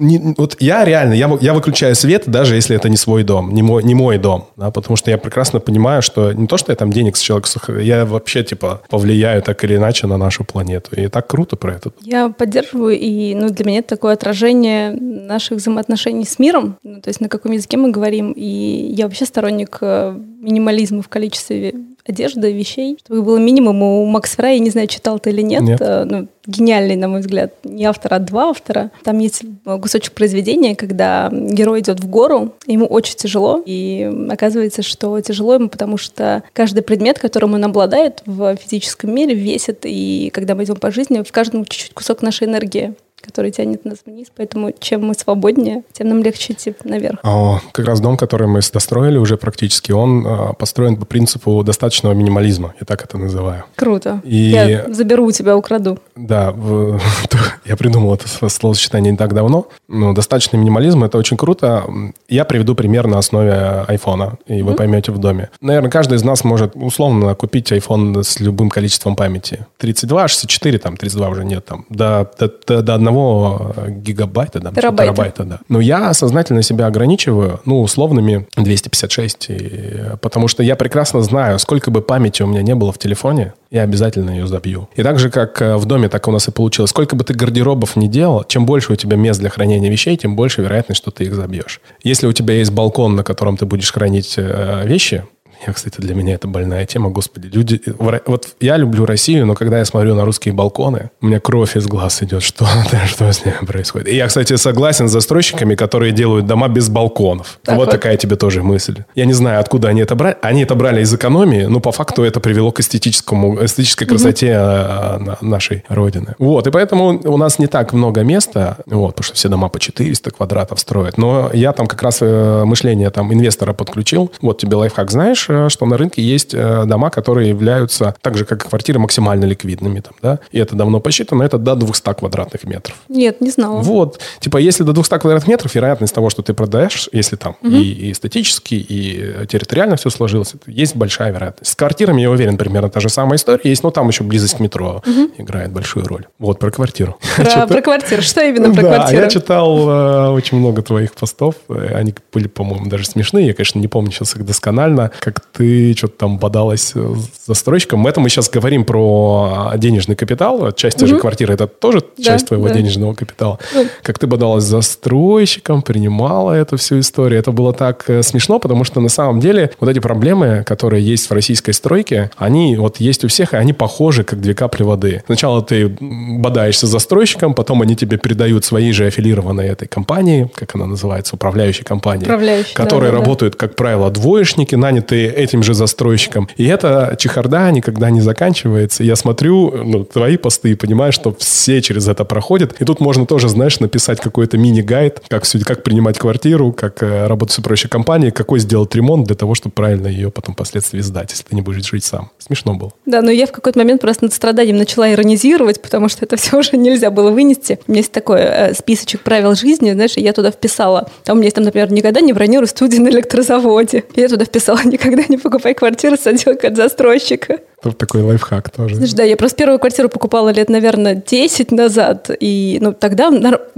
Не, вот я реально, я, я выключаю свет, даже если это не свой дом, не мой, не мой дом, да, потому что я прекрасно понимаю, что не то, что я там денег с человека, я вообще, типа, повлияю так или иначе на нашу планету. И так круто про это. Я поддерживаю, и ну, для меня это такое отражение наших взаимоотношений с миром, ну, то есть на каком языке мы говорим. И я вообще сторонник э, минимализма в количестве одежды, вещей, чтобы было минимум. У Макс Фрай, я не знаю, читал ты или нет, нет. Э, ну, гениальный, на мой взгляд, не автор, а два автора. Там есть кусочек произведения, когда герой идет в гору, ему очень тяжело, и оказывается, что тяжело ему, потому что каждый предмет, которым он обладает в физическом мире, весит, и когда мы идем по жизни, в каждом чуть-чуть кусок нашей энергии который тянет нас вниз. Поэтому чем мы свободнее, тем нам легче идти наверх. О, как раз дом, который мы достроили уже практически, он э, построен по принципу достаточного минимализма. Я так это называю. Круто. И... Я заберу у тебя, украду. Да, в... я придумал это словосочетание не так давно. Но достаточный минимализм — это очень круто. Я приведу пример на основе айфона, и вы mm-hmm. поймете в доме. Наверное, каждый из нас может условно купить iPhone с любым количеством памяти. 32, 64, там, 32 уже нет, там, до, до, до одного одного э, гигабайта, да, терабайта. терабайта, да. Но я сознательно себя ограничиваю, ну, условными 256, и, потому что я прекрасно знаю, сколько бы памяти у меня не было в телефоне, я обязательно ее забью. И так же, как э, в доме, так у нас и получилось. Сколько бы ты гардеробов не делал, чем больше у тебя мест для хранения вещей, тем больше вероятность, что ты их забьешь. Если у тебя есть балкон, на котором ты будешь хранить э, вещи, я, кстати, для меня это больная тема, господи. Люди... Вот я люблю Россию, но когда я смотрю на русские балконы, у меня кровь из глаз идет. Что, что с ними происходит? И я, кстати, согласен с застройщиками, которые делают дома без балконов. Так вот, вот такая тебе тоже мысль. Я не знаю, откуда они это брали. Они это брали из экономии, но по факту это привело к эстетическому, эстетической красоте угу. нашей Родины. Вот, и поэтому у нас не так много места, вот, потому что все дома по 400 квадратов строят. Но я там как раз э, мышление там инвестора подключил. Вот тебе лайфхак, знаешь, Э, что на рынке есть э, дома, которые являются, так же, как и квартиры, максимально ликвидными. Там, да? И это давно посчитано, это до 200 квадратных метров. Нет, не знала. Вот. Типа, если до 200 квадратных метров, вероятность того, что ты продаешь, если там угу. и, и эстетически, и территориально все сложилось, есть большая вероятность. С квартирами, я уверен, примерно та же самая история есть, но там еще близость к метро угу. играет большую роль. Вот, про квартиру. Про, про квартиру. Что именно про да, квартиру? я читал э, очень много твоих постов. Они были, по-моему, даже смешные. Я, конечно, не помню сейчас их досконально. Как ты что-то там бодалась с застройщиком. Это мы сейчас говорим про денежный капитал. Часть угу. же квартиры это тоже да, часть твоего да. денежного капитала. Да. Как ты бодалась с застройщиком, принимала эту всю историю. Это было так э, смешно, потому что на самом деле вот эти проблемы, которые есть в российской стройке, они вот есть у всех, и они похожи, как две капли воды. Сначала ты бодаешься с застройщиком, потом они тебе передают свои же аффилированные этой компании, как она называется, управляющей компании, Управляющий, которые да, работают, да. как правило, двоечники, нанятые этим же застройщиком. И эта чехарда никогда не заканчивается. Я смотрю ну, твои посты и понимаю, что все через это проходят. И тут можно тоже, знаешь, написать какой-то мини-гайд, как, как принимать квартиру, как э, работать с управляющей компанией, какой сделать ремонт для того, чтобы правильно ее потом впоследствии сдать, если ты не будешь жить сам. Смешно было. Да, но я в какой-то момент просто над страданием начала иронизировать, потому что это все уже нельзя было вынести. У меня есть такой э, списочек правил жизни, знаешь, я туда вписала. Там у меня есть там, например, никогда не бронируй студии на электрозаводе. Я туда вписала, никогда не покупай квартиру с отделкой от застройщика. Тут такой лайфхак тоже. Знаешь, да, я просто первую квартиру покупала лет, наверное, 10 назад. И ну, тогда,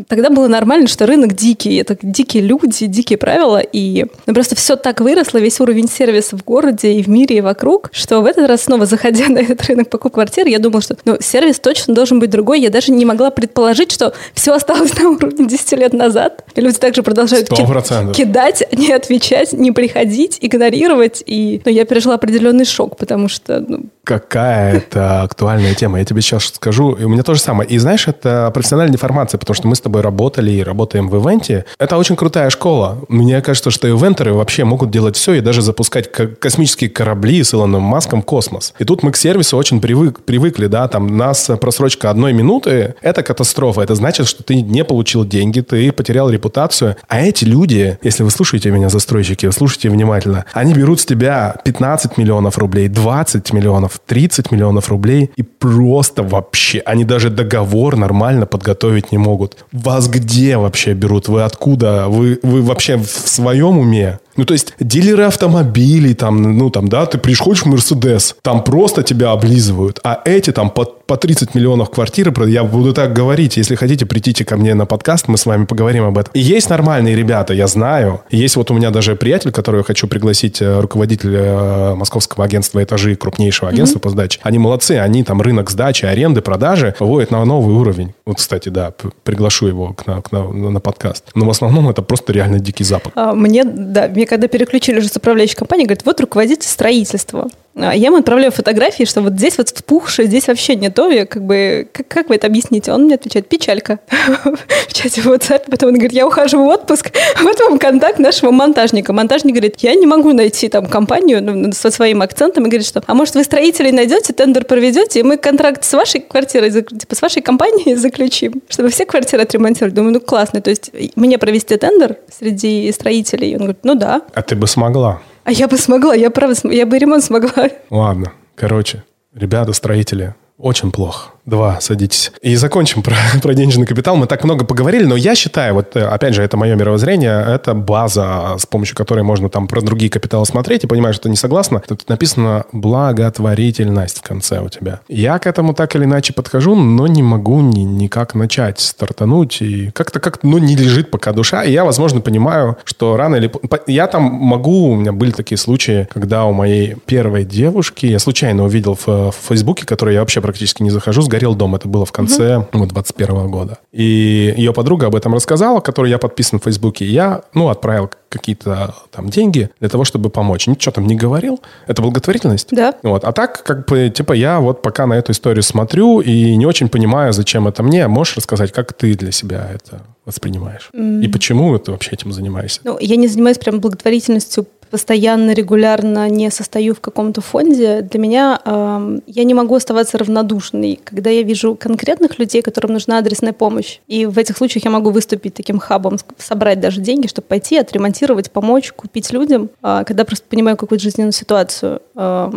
тогда было нормально, что рынок дикий. Это дикие люди, дикие правила. И ну, просто все так выросло, весь уровень сервиса в городе и в мире, и вокруг, что в этот раз снова, заходя на этот рынок покупок квартир, я думала, что ну, сервис точно должен быть другой. Я даже не могла предположить, что все осталось на уровне 10 лет назад. И люди также продолжают ки- кидать, не отвечать, не приходить, игнорировать. И ну, я пережила определенный шок, потому что ну, какая это актуальная тема. Я тебе сейчас скажу. И у меня то же самое. И знаешь, это профессиональная деформация, потому что мы с тобой работали и работаем в ивенте. Это очень крутая школа. Мне кажется, что ивентеры вообще могут делать все и даже запускать космические корабли с Илоном Маском в космос. И тут мы к сервису очень привык, привыкли, да, там нас просрочка одной минуты – это катастрофа. Это значит, что ты не получил деньги, ты потерял репутацию. А эти люди, если вы слушаете меня, застройщики, слушайте внимательно, они берут с тебя 15 миллионов рублей, 20 миллионов, миллионов, 30 миллионов рублей, и просто вообще, они даже договор нормально подготовить не могут. Вас где вообще берут? Вы откуда? Вы, вы вообще в своем уме? Ну, то есть, дилеры автомобилей, там, ну, там, да, ты приходишь в Мерседес, там просто тебя облизывают, а эти там по, по 30 миллионов квартиры, я буду так говорить, если хотите, придите ко мне на подкаст, мы с вами поговорим об этом. И есть нормальные ребята, я знаю. Есть вот у меня даже приятель, которого я хочу пригласить, э, руководитель э, московского агентства «Этажи», крупнейшего агентства mm-hmm. по сдаче. Они молодцы, они там рынок сдачи, аренды, продажи выводят на новый уровень. Вот, кстати, да, приглашу его к на, к на, на подкаст. Но в основном это просто реально дикий запад. А, мне, да, мне когда переключили уже с управляющей компанией, говорит, вот руководитель строительства. А я ему отправляю фотографии, что вот здесь вот вспухшее, здесь вообще не то. Я как бы, как, как вы это объясните? Он мне отвечает, печалька. в чате WhatsApp. Потом он говорит, я ухожу в отпуск. вот вам контакт нашего монтажника. Монтажник говорит, я не могу найти там компанию ну, со своим акцентом. И говорит, что, а может вы строителей найдете, тендер проведете, и мы контракт с вашей квартирой, типа с вашей компанией заключим, чтобы все квартиры отремонтировать. Думаю, ну классно. То есть мне провести тендер среди строителей? Он говорит, ну да. А ты бы смогла? А я бы смогла, я правда, я бы ремонт смогла. Ладно, короче, ребята, строители, очень плохо. Два, садитесь. И закончим про, про денежный капитал. Мы так много поговорили, но я считаю, вот э, опять же, это мое мировоззрение, это база, с помощью которой можно там про другие капиталы смотреть и понимаешь, что ты не согласна. Тут написано благотворительность в конце у тебя. Я к этому так или иначе подхожу, но не могу ни, никак начать стартануть. И как-то как ну, не лежит пока душа. И я, возможно, понимаю, что рано или... Я там могу... У меня были такие случаи, когда у моей первой девушки... Я случайно увидел в, в Фейсбуке, который я вообще практически не захожу, сгорел дом. Это было в конце угу. ну, 21 года. И ее подруга об этом рассказала, которой я подписан в Фейсбуке. Я, ну, отправил какие-то там деньги для того, чтобы помочь. Ничего там не говорил. Это благотворительность. Да. Вот. А так, как бы, типа, я вот пока на эту историю смотрю и не очень понимаю, зачем это мне. Можешь рассказать, как ты для себя это воспринимаешь? Mm. И почему ты вообще этим занимаешься? Ну, я не занимаюсь прям благотворительностью постоянно, регулярно не состою в каком-то фонде, для меня э, я не могу оставаться равнодушной, когда я вижу конкретных людей, которым нужна адресная помощь. И в этих случаях я могу выступить таким хабом, собрать даже деньги, чтобы пойти, отремонтировать, помочь, купить людям, э, когда просто понимаю какую-то жизненную ситуацию. Э,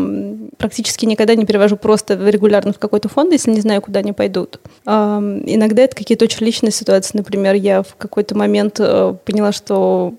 практически никогда не перевожу просто регулярно в какой-то фонд, если не знаю, куда они пойдут. Э, иногда это какие-то очень личные ситуации. Например, я в какой-то момент э, поняла, что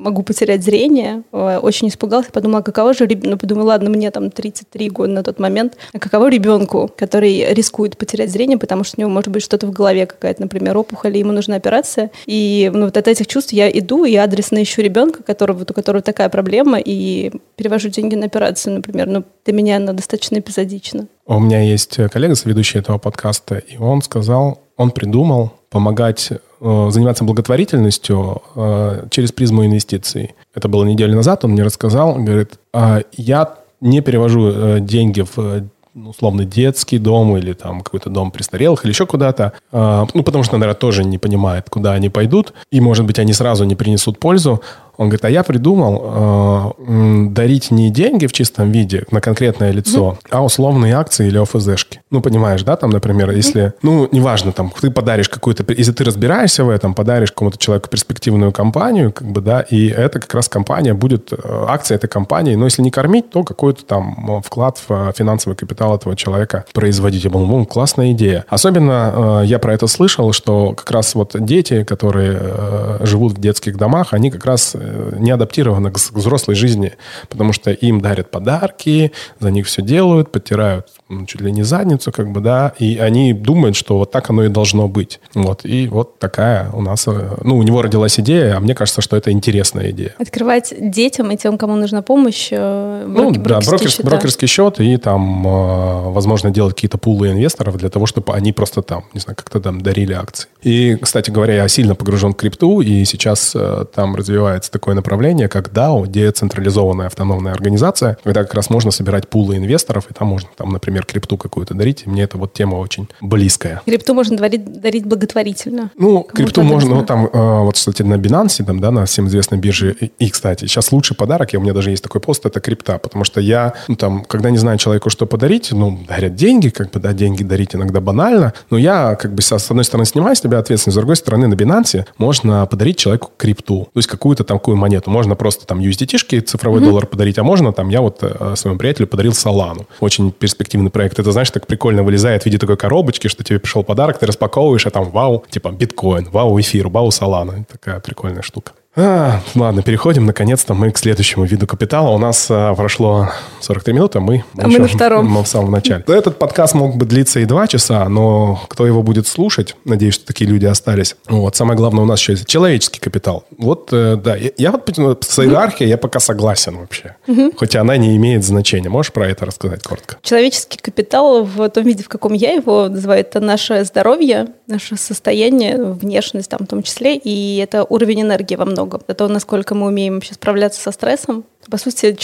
могу потерять зрение. Э, очень испугалась, подумала, каково же ребенку, ну, подумала, ладно, мне там 33 года на тот момент, а каково ребенку, который рискует потерять зрение, потому что у него может быть что-то в голове какая-то, например, опухоль, и ему нужна операция. И ну, вот от этих чувств я иду и адресно ищу ребенка, которого, у которого такая проблема, и перевожу деньги на операцию, например. Но для меня она достаточно эпизодична. У меня есть коллега, ведущий этого подкаста, и он сказал, он придумал помогать э, заниматься благотворительностью э, через призму инвестиций. Это было неделю назад, он мне рассказал, говорит, а я не перевожу э, деньги в условно детский дом или там какой-то дом престарелых или еще куда-то. Ну, потому что, наверное, тоже не понимает, куда они пойдут. И, может быть, они сразу не принесут пользу. Он говорит, а я придумал э, дарить не деньги в чистом виде на конкретное лицо, mm-hmm. а условные акции или ОФЗшки. Ну, понимаешь, да, там, например, если, mm-hmm. ну, неважно, там, ты подаришь какую-то, если ты разбираешься в этом, подаришь кому-то человеку перспективную компанию, как бы, да, и это как раз компания будет, э, акция этой компании, но если не кормить, то какой-то там вклад в э, финансовый капитал этого человека производить. Я думал, ну, классная идея. Особенно э, я про это слышал, что как раз вот дети, которые э, живут в детских домах, они как раз э, не адаптированы к взрослой жизни, потому что им дарят подарки, за них все делают, подтирают чуть ли не задницу, как бы, да, и они думают, что вот так оно и должно быть. Вот, и вот такая у нас, э, ну, у него родилась идея, а мне кажется, что это интересная идея. Открывать детям и тем, кому нужна помощь, э, Ну, броки- да, брокерские брокер- счета. брокерский счет и там, э, возможно, делать какие-то пулы инвесторов для того, чтобы они просто там, не знаю, как-то там дарили акции. И, кстати говоря, я сильно погружен в крипту, и сейчас там развивается такое направление, как DAO, децентрализованная автономная организация, когда как раз можно собирать пулы инвесторов, и там можно, там, например, крипту какую-то дарить. И мне эта вот тема очень близкая. Крипту можно дарить, дарить благотворительно. Ну, Кому-то крипту можно, ну, там, э, вот, кстати, на Binance, там, да, на всем известной бирже. И, и, кстати, сейчас лучший подарок, и у меня даже есть такой пост, это крипта, потому что я, ну, там, когда не знаю человеку, что подарить, ну, дарят деньги, как бы, да, деньги дарить иногда банально, но я, как бы, с одной стороны, снимаю с себя ответственность, с другой стороны, на Binance можно подарить человеку крипту, то есть какую-то там такую монету. Можно просто там USDT-шки, цифровой доллар подарить, а можно там, я вот э, своему приятелю подарил Солану. Очень перспективный проект. Это, знаешь, так прикольно вылезает в виде такой коробочки, что тебе пришел подарок, ты распаковываешь, а там вау, типа биткоин, вау эфир, вау Солана. Такая прикольная штука. А, ладно, переходим, наконец-то, мы к следующему виду капитала. У нас а, прошло 43 минуты, а мы... А мы на втором. Мы в самом начале. Этот подкаст мог бы длиться и два часа, но кто его будет слушать, надеюсь, что такие люди остались. Вот, самое главное у нас еще есть человеческий капитал. Вот, э, да, я, я вот с иерархией я пока согласен вообще. Хотя она не имеет значения. Можешь про это рассказать коротко? Человеческий капитал в том виде, в каком я его называю, это наше здоровье, наше состояние, внешность там в том числе, и это уровень энергии во многом. Это то, насколько мы умеем вообще справляться со стрессом. По сути,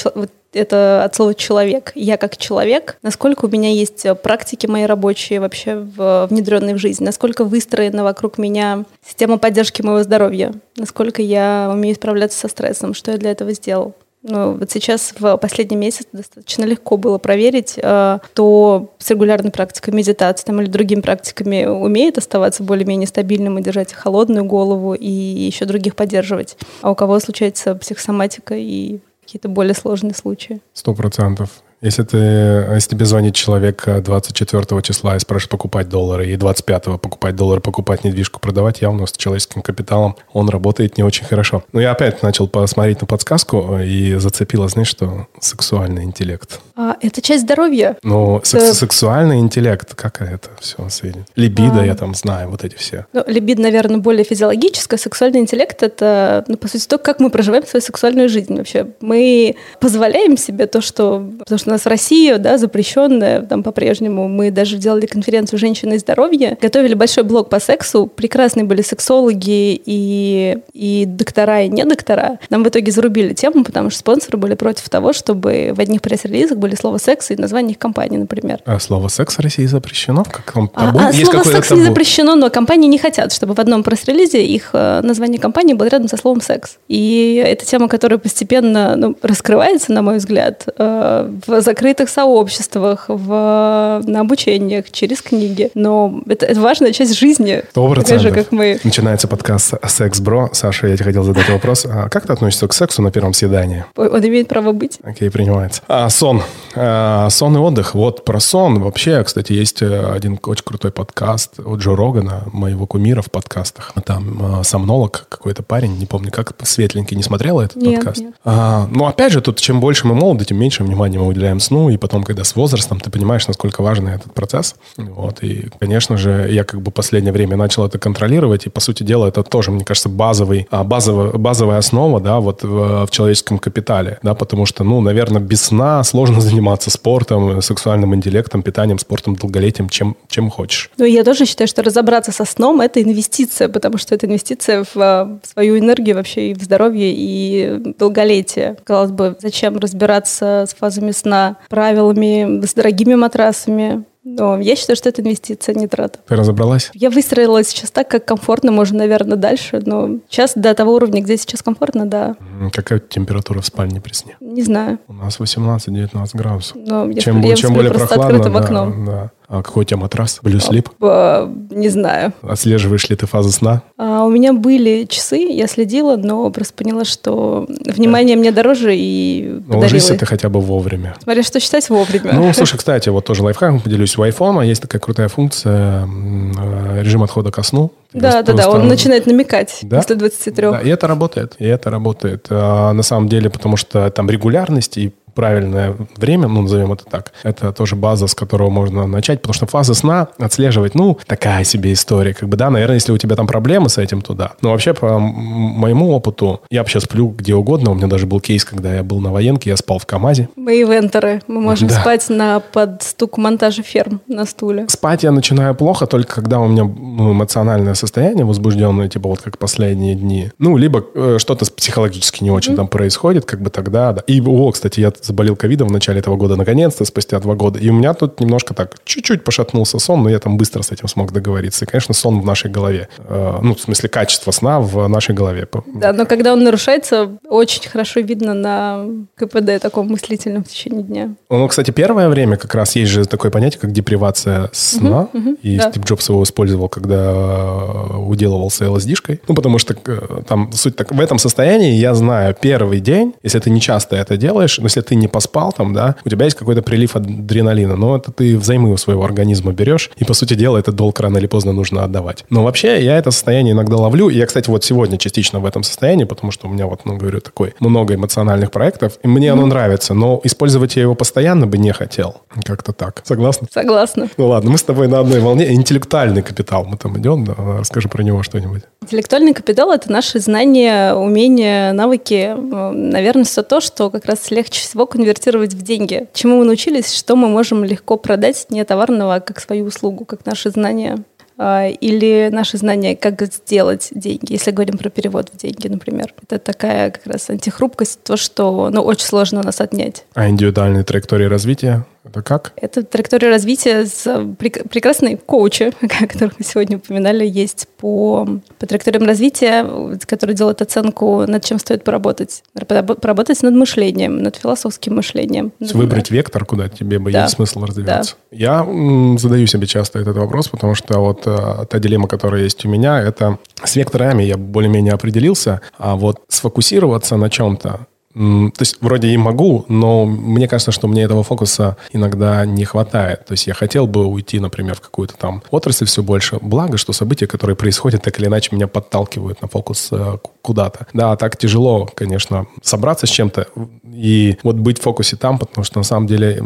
это от слова человек. Я как человек, насколько у меня есть практики мои рабочие вообще внедренные в жизнь, насколько выстроена вокруг меня система поддержки моего здоровья, насколько я умею справляться со стрессом, что я для этого сделал. Ну, вот сейчас в последний месяц достаточно легко было проверить, э, кто с регулярной практикой медитации там, или другими практиками умеет оставаться более-менее стабильным и держать холодную голову и еще других поддерживать. А у кого случается психосоматика и какие-то более сложные случаи. Сто процентов. Если, ты, если тебе звонит человек э, 24 числа и спрашивает покупать доллары, и 25 покупать доллары, покупать недвижку, продавать, явно с человеческим капиталом он работает не очень хорошо. Но я опять начал посмотреть на подсказку э, и зацепило, знаешь, что сексуальный интеллект. А, это часть здоровья. Ну, секс- Это- сексуальный интеллект, как это все светит? Либидо, А. я там знаю, вот эти все. Ну, либидо, наверное, более физиологическое. Сексуальный интеллект — это, ну, по сути, то, как мы проживаем свою сексуальную жизнь вообще. Мы позволяем себе то, что... Потому что нас в России, да, запрещенная там по-прежнему. Мы даже делали конференцию «Женщины и здоровье», готовили большой блог по сексу. Прекрасные были сексологи и, и доктора, и не доктора. Нам в итоге зарубили тему, потому что спонсоры были против того, чтобы в одних пресс-релизах были слово «секс» и название их компании, например. А слово секс в России запрещено? В каком А, табу? а Есть слово секс не табу? запрещено, но компании не хотят, чтобы в одном пресс-релизе их э, название компании было рядом со словом секс. И это тема, которая постепенно ну, раскрывается, на мой взгляд, э, в закрытых сообществах, в, на обучениях, через книги. Но это, это важная часть жизни. Сто Такая же, как мы. Начинается подкаст «Секс, бро». Саша, я тебе хотел задать вопрос. А как ты относишься к сексу на первом свидании? Он имеет право быть. Окей, принимается. А, сон. А, сон и отдых. Вот про сон. Вообще, кстати, есть э, один очень крутой подкаст у Джо Рогана, моего кумира в подкастах. Там э, сомнолог какой-то парень, не помню, как светленький, не смотрела этот Нет, подкаст? нет. А, ну, опять же, тут чем больше мы молоды, тем меньше внимания мы уделяем сну, и потом, когда с возрастом, ты понимаешь, насколько важен этот процесс. Вот, и, конечно же, я как бы последнее время начал это контролировать, и, по сути дела, это тоже, мне кажется, базовый, а, базовая, базовая основа, да, вот в, в человеческом капитале, да, потому что, ну, наверное, без сна сложно заниматься спортом, сексуальным интеллектом, питанием, спортом, долголетием, чем, чем хочешь. Ну, я тоже считаю, что разобраться со сном – это инвестиция, потому что это инвестиция в, а, в свою энергию вообще и в здоровье, и долголетие. Казалось бы, зачем разбираться с фазами сна, правилами, с дорогими матрасами? Но я считаю, что это инвестиция, не трата. Ты разобралась? Я выстроила сейчас так, как комфортно, можно, наверное, дальше, но сейчас до того уровня, где сейчас комфортно, да, Какая температура в спальне при сне? не знаю. У нас 18-19 градусов. Но чем я чем более прохладно, да, окном. да. А какой у тебя матрас? Blue Sleep? Э, Не знаю. Отслеживаешь ли ты фазы сна? А, у меня были часы, я следила, но просто поняла, что внимание мне дороже и Ну, ложись ты хотя бы вовремя. Смотря что считать вовремя. Ну, слушай, кстати, вот тоже лайфхаком поделюсь. У iPhone есть такая крутая функция э, режим отхода ко сну. да, да, да, он начинает намекать Да? после 23. Да, и это работает, и это работает. А, на самом деле, потому что там регулярность и правильное время, ну, назовем это так, это тоже база, с которого можно начать, потому что фаза сна отслеживать, ну, такая себе история. Как бы, да, наверное, если у тебя там проблемы с этим, то да. Но вообще, по моему опыту, я вообще сплю где угодно. У меня даже был кейс, когда я был на военке, я спал в КАМАЗе. Мы ивентеры, мы можем Да. спать на под стук монтажа ферм на стуле. Спать я начинаю плохо только когда у меня ну, эмоциональное состояние возбужденное, типа вот как последние дни. Ну, либо э, что-то психологически не очень там происходит, как бы тогда, да. И, о, кстати, я заболел ковидом в начале этого года, наконец-то, спустя два года. И у меня тут немножко так, чуть-чуть пошатнулся сон, но я там быстро с этим смог договориться. И, конечно, сон в нашей голове. Э, ну, в смысле, качество сна в нашей голове. Да, но когда он нарушается, очень хорошо видно на КПД таком мыслительном в течение дня. Ну, кстати, первое время как раз есть же такое понятие, как депривация сна. и да. Стив Джобс его использовал, когда э, уделывался LSD-шкой. Ну, потому что э, там суть так... В этом состоянии я знаю первый день, если ты не часто это делаешь, но если ты не поспал там, да, у тебя есть какой-то прилив адреналина. Но это ты взаймы у своего организма берешь, и, по сути дела, этот долг рано или поздно нужно отдавать. Но вообще я это состояние иногда ловлю. И я, кстати, вот сегодня частично в этом состоянии, потому что у меня вот, ну, говорю, такой много эмоциональных проектов, и мне оно нравится, но использовать я его постоянно бы не хотел. Как-то так. Согласна? Согласна. Ну ладно, мы с тобой на одной волне. Интеллектуальный капитал. Мы там идем, да? расскажи про него что-нибудь. Интеллектуальный капитал — это наши знания, умения, навыки. Наверное, все то, что как раз легче всего конвертировать в деньги. Чему мы научились, что мы можем легко продать не товарного, а как свою услугу, как наши знания. А, Или наши знания, как сделать деньги, если говорим про перевод в деньги, например. Это такая как раз антихрупкость, то, что ну, очень сложно у нас отнять. А индивидуальные траектории развития? Это как? Это траектория развития с прек- прекрасной коучи, о которых мы сегодня упоминали, есть по, по траекториям развития, которые делают оценку, над чем стоит поработать. Порабо- Поработать над мышлением, над философским мышлением. Есть Выбрать вектор, куда тебе бы Да. есть смысл развиваться. Я м, задаю себе часто этот вопрос, потому что вот э, та дилемма, которая есть у меня, это с векторами я более-менее определился, а вот сфокусироваться на чем-то, то есть вроде и могу, но мне кажется, что мне этого фокуса иногда не хватает. То есть я хотел бы уйти, например, в какую-то там отрасль все больше. Благо, что события, которые происходят, так или иначе меня подталкивают на фокус э, куда-то. Да, так тяжело, конечно, собраться с чем-то и вот быть в фокусе там, потому что на самом деле,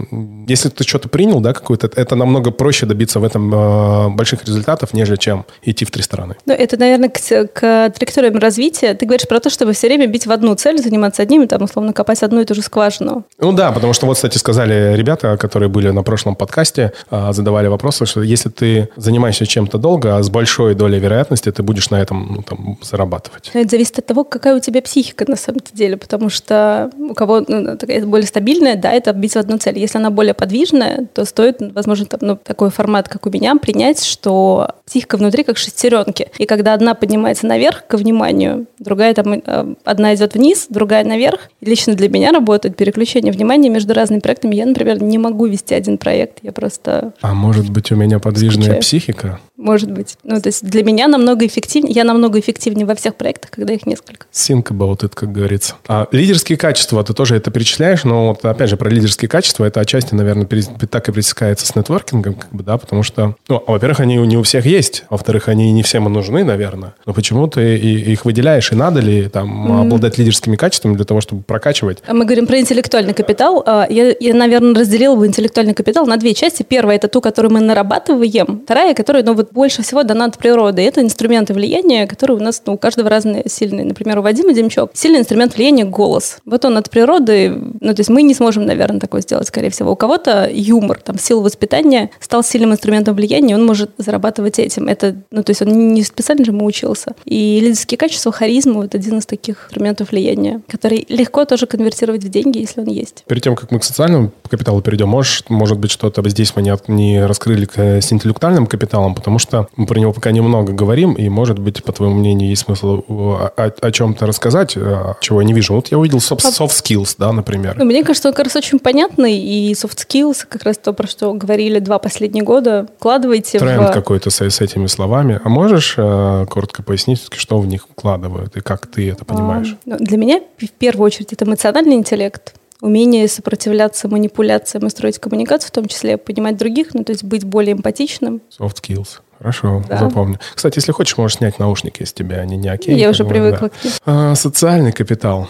если ты что-то принял, да, какую-то, это намного проще добиться в этом э, больших результатов, нежели чем идти в три стороны. Ну, это, наверное, к, к траекториям развития. Ты говоришь про то, чтобы все время бить в одну цель, заниматься одним, и там, условно, копать одну и ту же скважину. Ну да, потому что вот, кстати, сказали ребята, которые были на прошлом подкасте, а, задавали вопросы, что если ты занимаешься чем-то долго, а с большой долей вероятности ты будешь на этом ну, там, зарабатывать. Но это зависит от того, какая у тебя психика на самом деле, потому что у кого ну, такая более стабильная, да, это бить в одну цель. Если она более подвижная, то стоит, возможно, там, ну, такой формат, как у меня, принять, что психика внутри как шестеренки. И когда одна поднимается наверх к вниманию, другая там, э, одна идет вниз, другая наверх. И лично для меня работает переключение внимания между разными проектами. Я, например, не могу вести один проект, я просто А может быть, у меня подвижная Скучаю. психика? Может быть. Ну, то есть для меня намного эффективнее, я намного эффективнее во всех проектах, когда их несколько. Think about it, как говорится. А лидерские качества, ты тоже это перечисляешь, но вот опять же про лидерские качества, это отчасти, наверное, так и пересекается с нетворкингом, как бы, да, потому что, ну, во-первых, они не у всех есть, во-вторых, они не всем и нужны, наверное, но почему ты их выделяешь, и надо ли там обладать лидерскими качествами для того, чтобы прокачивать? А Мы говорим про интеллектуальный капитал. А, Я, я, наверное, разделила бы интеллектуальный капитал на две части. Первая – это ту, которую мы нарабатываем. Вторая, которая ну, вот больше всего дана от природы. Это инструменты влияния, которые у нас ну, у каждого разные сильные. Например, у Вадима Демчок сильный инструмент влияния – голос. Вот он от природы. Ну, то есть мы не сможем, наверное, такое сделать, скорее всего. У кого-то юмор, там, сила воспитания стал сильным инструментом влияния, он может зарабатывать этим. Это, ну, то есть он не специально же ему учился. И лидерские качества, харизма – вот один из таких инструментов влияния, который легко тоже конвертировать в деньги, если он есть. Перед тем, как мы к социальному капиталу перейдем, можешь, может быть, что-то здесь мы не, не раскрыли к- с интеллектуальным капиталом, потому что мы про него пока немного говорим, и, может быть, по твоему мнению, есть смысл о, о, о чем-то рассказать, а, чего я не вижу. Вот я увидел soft, soft skills, да, например. Ну, мне кажется, он как раз очень понятный, и soft skills, как раз то, про что говорили два последних года, вкладывайте Тренд в... какой-то с, с этими словами. А можешь э, коротко пояснить, что в них вкладывают, и как ты это понимаешь? А, ну, для меня, в первую очередь, это эмоциональный интеллект, умение сопротивляться манипуляциям и строить коммуникацию, в том числе понимать других, ну, то есть быть более эмпатичным. Soft skills. Хорошо, да. запомню. Кстати, если хочешь, можешь снять наушники, если тебе они не окей. Я уже привыкла да. к ним. А, социальный капитал.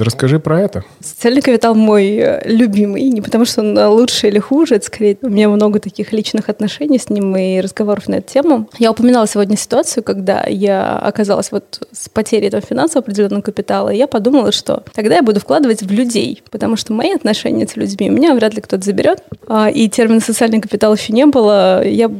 Расскажи про это. Социальный капитал мой э, любимый. Не потому, что он лучше или хуже, это скорее у меня много таких личных отношений с ним и разговоров на эту тему. Я упоминала сегодня ситуацию, когда я оказалась вот с потерей этого финансового определенного капитала, и я подумала, что тогда я буду вкладывать в людей, потому что мои отношения с людьми у меня вряд ли кто-то заберет. А, и термина социальный капитал еще не было. Я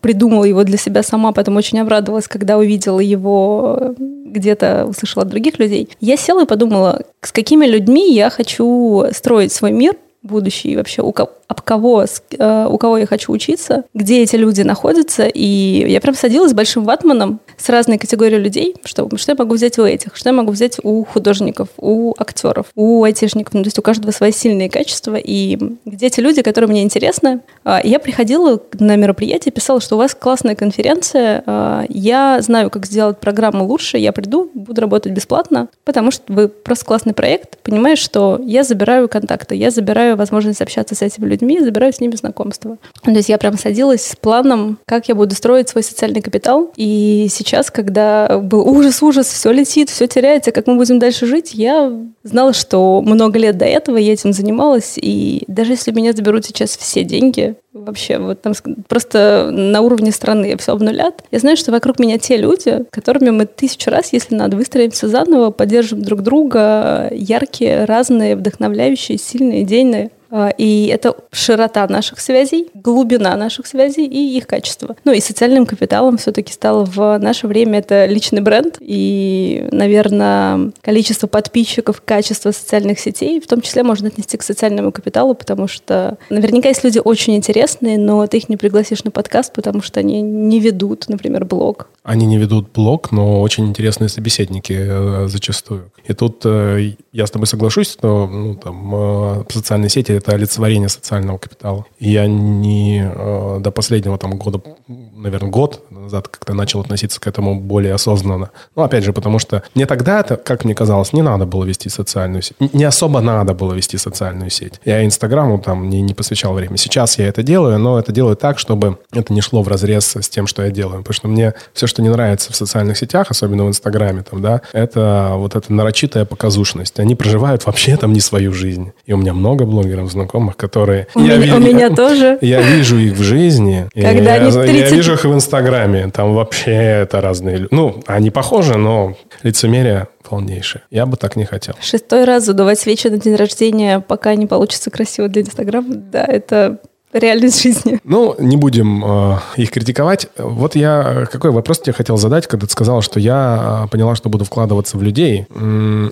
придумала его для себя сама, потом очень обрадовалась, когда увидела его э, где-то, услышала от других людей. Я села и подумала, с какими людьми я хочу строить свой мир будущий, вообще у, об кого, э, у кого я хочу учиться, где эти люди находятся. И я прям садилась с большим ватманом с разной категорией людей, что, что я могу взять у этих, что я могу взять у художников, у актеров, у айтишников. Ну, то есть у каждого свои сильные качества. И где эти люди, которые мне интересны. А, я приходила на мероприятие, писала, что у вас классная конференция, а, я знаю, как сделать программу лучше, я приду, буду работать бесплатно, потому что вы просто классный проект, понимаешь, что я забираю контакты, я забираю возможность общаться с этими людьми и забираю с ними знакомства. То есть я прям садилась с планом, как я буду строить свой социальный капитал. И сейчас, когда был ужас-ужас, все летит, все теряется, как мы будем дальше жить, я знала, что много лет до этого я этим занималась, и даже если меня заберут сейчас все деньги, вообще вот там просто на уровне страны все обнулят. Я знаю, что вокруг меня те люди, которыми мы тысячу раз, если надо, выстроимся заново, поддержим друг друга, яркие, разные, вдохновляющие, сильные, идейные. А, и это широта наших связей, глубина наших связей и их качество. Ну и социальным капиталом все-таки стало в наше время это личный бренд и, наверное, количество подписчиков, качество социальных сетей, в том числе можно отнести к социальному капиталу, потому что наверняка есть люди очень интересные, но ты их не пригласишь на подкаст, потому что они не ведут, например, блог. Они не ведут блог, но очень интересные собеседники э, зачастую. И тут э, я с тобой соглашусь, что ну, там, э, социальные сети это олицетворение социального капитала. Я не э, до последнего там года, наверное, год назад как-то начал относиться к этому более осознанно. Ну, опять же, потому что мне тогда это, как мне казалось, не надо было вести социальную сеть. Не особо надо было вести социальную сеть. Я Инстаграму там не, не посвящал время. Сейчас я это делаю, но это делаю так, чтобы это не шло в разрез с тем, что я делаю. Потому что мне все, что не нравится в социальных сетях, особенно в Инстаграме, там, да, это вот эта нарочитая показушность. Они проживают вообще там не свою жизнь. И у меня много блогеров знакомых, которые... У, я меня, ви... у меня тоже. Я вижу их в жизни. Когда я, они 30... я вижу их в Инстаграме. Там вообще это разные люди. Ну, они похожи, но лицемерие полнейшее. Я бы так не хотел. Шестой раз задувать свечи на день рождения, пока не получится красиво для Инстаграма, да, это реальность жизни. Ну, не будем э, их критиковать. Вот я какой вопрос тебе хотел задать, когда ты сказала, что я поняла, что буду вкладываться в людей.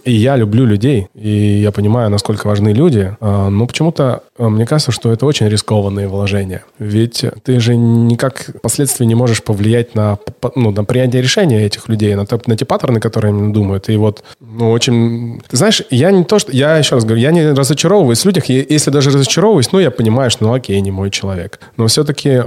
И я люблю людей, и я понимаю, насколько важны люди. Э, но почему-то э, мне кажется, что это очень рискованные вложения. Ведь ты же никак впоследствии не можешь повлиять на, ну, на принятие решения этих людей, на, на те паттерны, которые они думают. И вот, ну, очень... Ты знаешь, я не то, что... Я еще раз говорю, я не разочаровываюсь в людях. Если даже разочаровываюсь, ну, я понимаю, что, ну, окей, не мой человек. Но все-таки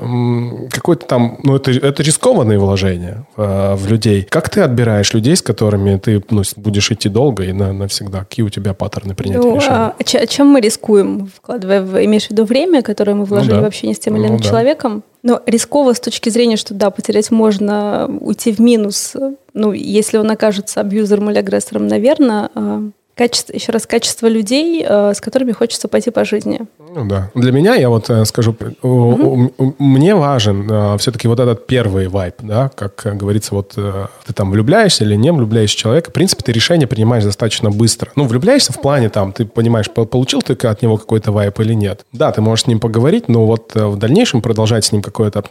какой-то там, ну, это, это рискованные вложения э, в людей. Как ты отбираешь людей, с которыми ты ну, будешь идти долго и на, навсегда? Какие у тебя паттерны принятия ну, решений? А, а чем мы рискуем, вкладывая, в, имеешь в виду время, которое мы вложили ну, да. вообще не с тем или иным ну, человеком? Но рисково с точки зрения, что да, потерять можно, уйти в минус. Ну, если он окажется абьюзером или агрессором, наверное, а качество, еще раз, качество людей, э, с которыми хочется пойти по жизни. Ну да. Для меня, я вот э, скажу, mm-hmm. мне важен э, все-таки вот этот первый вайп, да, как говорится, вот ты там влюбляешься или не влюбляешься в человека, в принципе, ты решение принимаешь достаточно быстро. Ну, влюбляешься в плане там, ты понимаешь, получил ты от него какой-то вайп или нет. Да, ты можешь с ним поговорить, но вот в дальнейшем продолжать с ним какое-то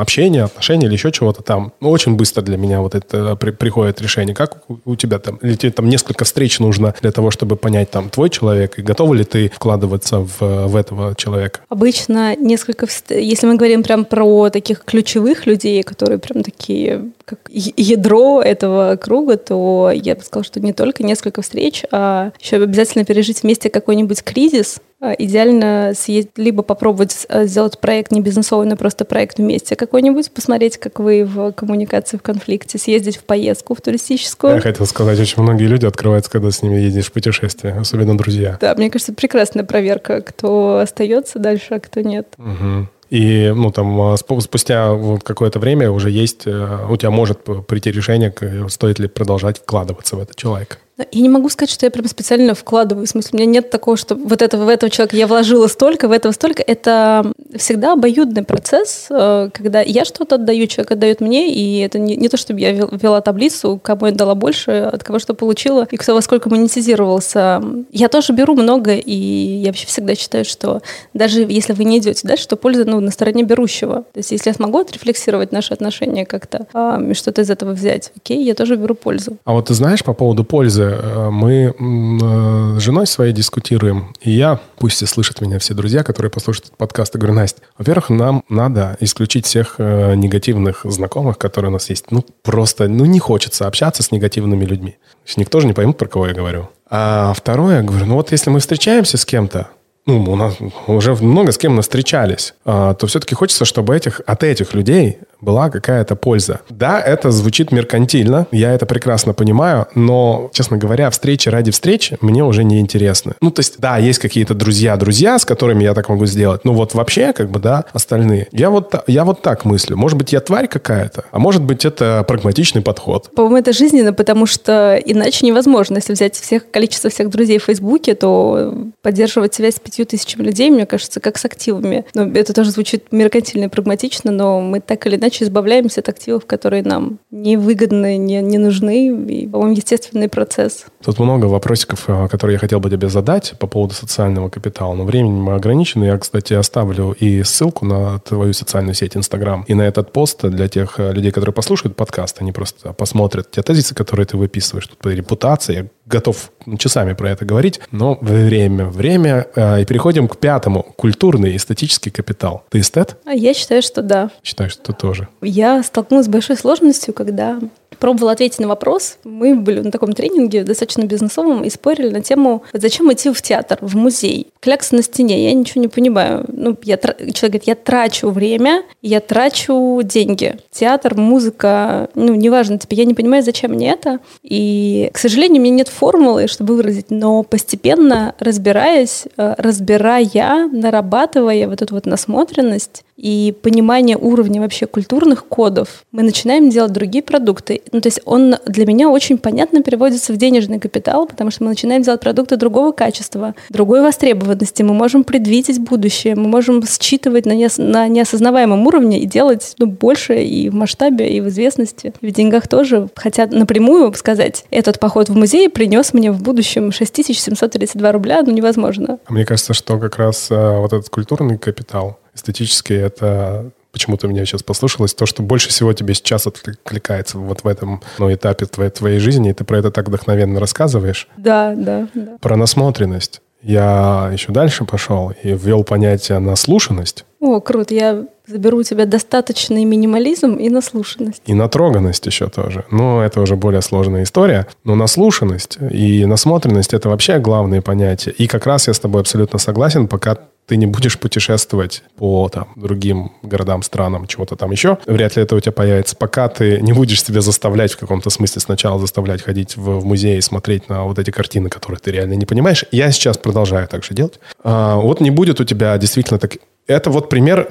общение, отношение или еще чего-то там, ну, очень быстро для меня вот это приходит решение. Как у тебя там, или тебе там несколько встреч нужно для того, чтобы понять, там, твой человек, и готова ли ты вкладываться в, в этого человека? Обычно несколько, если мы говорим прям про таких ключевых людей, которые прям такие, как ядро этого круга, то я бы сказала, что не только несколько встреч, а еще обязательно пережить вместе какой-нибудь кризис, а, идеально съездить, либо попробовать а, сделать проект не бизнесовый, но просто проект вместе какой-нибудь, посмотреть, как вы в коммуникации, в конфликте, съездить в поездку в туристическую. Я хотел сказать, очень многие люди открываются, когда с ними едешь в путешествие, особенно друзья. Да, мне кажется, прекрасная проверка, кто остается дальше, а кто нет. Угу. И ну, там, а, спустя какое-то время уже есть, э, у тебя может прийти решение, стоит ли продолжать вкладываться в этот человек. Я не могу сказать, что я прям специально вкладываю. В смысле, у меня нет такого, что вот этого, в этого человека я вложила столько, в этого столько. Это всегда обоюдный процесс, э, когда я что-то отдаю, человек отдает мне, и это не, не то, чтобы я вела таблицу, кому я дала больше, от кого что получила, и кто во сколько монетизировался. Я тоже беру много, и я вообще всегда считаю, что даже если вы не идете дальше, то польза ну, на стороне берущего. То есть если я смогу отрефлексировать наши отношения как-то, и что-то из этого взять, окей, я тоже беру пользу. А вот ты знаешь по поводу пользы, Э, мы э, с женой своей дискутируем, и я, пусть и слышат меня все друзья, которые послушают этот подкаст, я говорю, Настя, во-первых, нам надо исключить всех э, негативных знакомых, которые у нас есть. Ну, просто, ну, не хочется общаться с негативными людьми. Никто же не поймет, про кого я говорю. А второе, я говорю, ну вот если мы встречаемся с кем-то, ну, у нас уже много с кем мы встречались, а, то все-таки хочется, чтобы этих, от этих людей была какая-то польза. Да, это звучит меркантильно, я это прекрасно понимаю, но, честно говоря, встречи ради встречи мне уже не интересны. Ну, то есть, да, есть какие-то друзья-друзья, с которыми я так могу сделать, но вот вообще, как бы, да, остальные. Я вот, я вот так мыслю. Может быть, я тварь какая-то, а может быть, это прагматичный подход. По-моему, это жизненно, потому что иначе невозможно. Если взять всех, количество всех друзей в Фейсбуке, то поддерживать связь с пятью тысячами людей, мне кажется, как с активами. Но это тоже звучит меркантильно и прагматично, но мы так или иначе иначе избавляемся от активов, которые нам невыгодны, не, не нужны. И, по-моему, естественный процесс. Тут много вопросиков, э, которые я хотел бы тебе задать по поводу социального капитала. Но времени мы ограничены. Я, кстати, оставлю и ссылку на твою социальную сеть Инстаграм и на этот пост для тех э, людей, которые послушают подкаст. Они просто посмотрят те тезисы, которые ты выписываешь. Тут по репутации. Готов часами про это говорить, но время, время. Э, и переходим к пятому. Культурный эстетический капитал. Ты эстет? А я считаю, что да. Считаю, что ты тоже. Я столкнулась с большой сложностью, когда пробовала ответить на вопрос. Мы были на таком тренинге, достаточно бизнесовом, и спорили на тему, зачем идти в театр, в музей. Клякса на стене, я ничего не понимаю. Ну, я, человек говорит, я трачу время, я трачу деньги. Театр, музыка, ну, неважно, типа, я не понимаю, зачем мне это. И, к сожалению, у меня нет формулы, чтобы выразить, но постепенно разбираясь, э, разбирая, нарабатывая вот эту вот насмотренность, и понимание уровня вообще культурных кодов, мы начинаем делать другие продукты. Ну, то есть он для меня очень понятно переводится в денежный капитал, потому что мы начинаем делать продукты другого качества, другой востребованности. Мы можем предвидеть будущее, мы можем считывать на, неос- на неосознаваемом уровне и делать ну, больше и в масштабе, и в известности, в деньгах тоже. Хотя напрямую сказать, этот поход в музей принес мне в будущем 6732 рубля, ну невозможно. А мне кажется, что как раз а, вот этот культурный капитал, эстетически это почему-то меня сейчас послушалось, то, что больше всего тебе сейчас откликается вот в этом ну, этапе твоей, твоей жизни, и ты про это так вдохновенно рассказываешь. Да, да, да. Про насмотренность. Я еще дальше пошел и ввел понятие наслушанность. О, круто. Я заберу у тебя достаточный минимализм и наслушанность. И натроганность еще тоже. Но это уже более сложная история. Но наслушанность и насмотренность – это вообще главные понятия. И как раз я с тобой абсолютно согласен, пока ты не будешь путешествовать по там, другим городам, странам, чего-то там еще, вряд ли это у тебя появится. Пока ты не будешь себя заставлять в каком-то смысле сначала заставлять ходить в, в музей и смотреть на вот эти картины, которые ты реально не понимаешь. Я сейчас продолжаю так же делать. А, вот не будет у тебя действительно так, это вот пример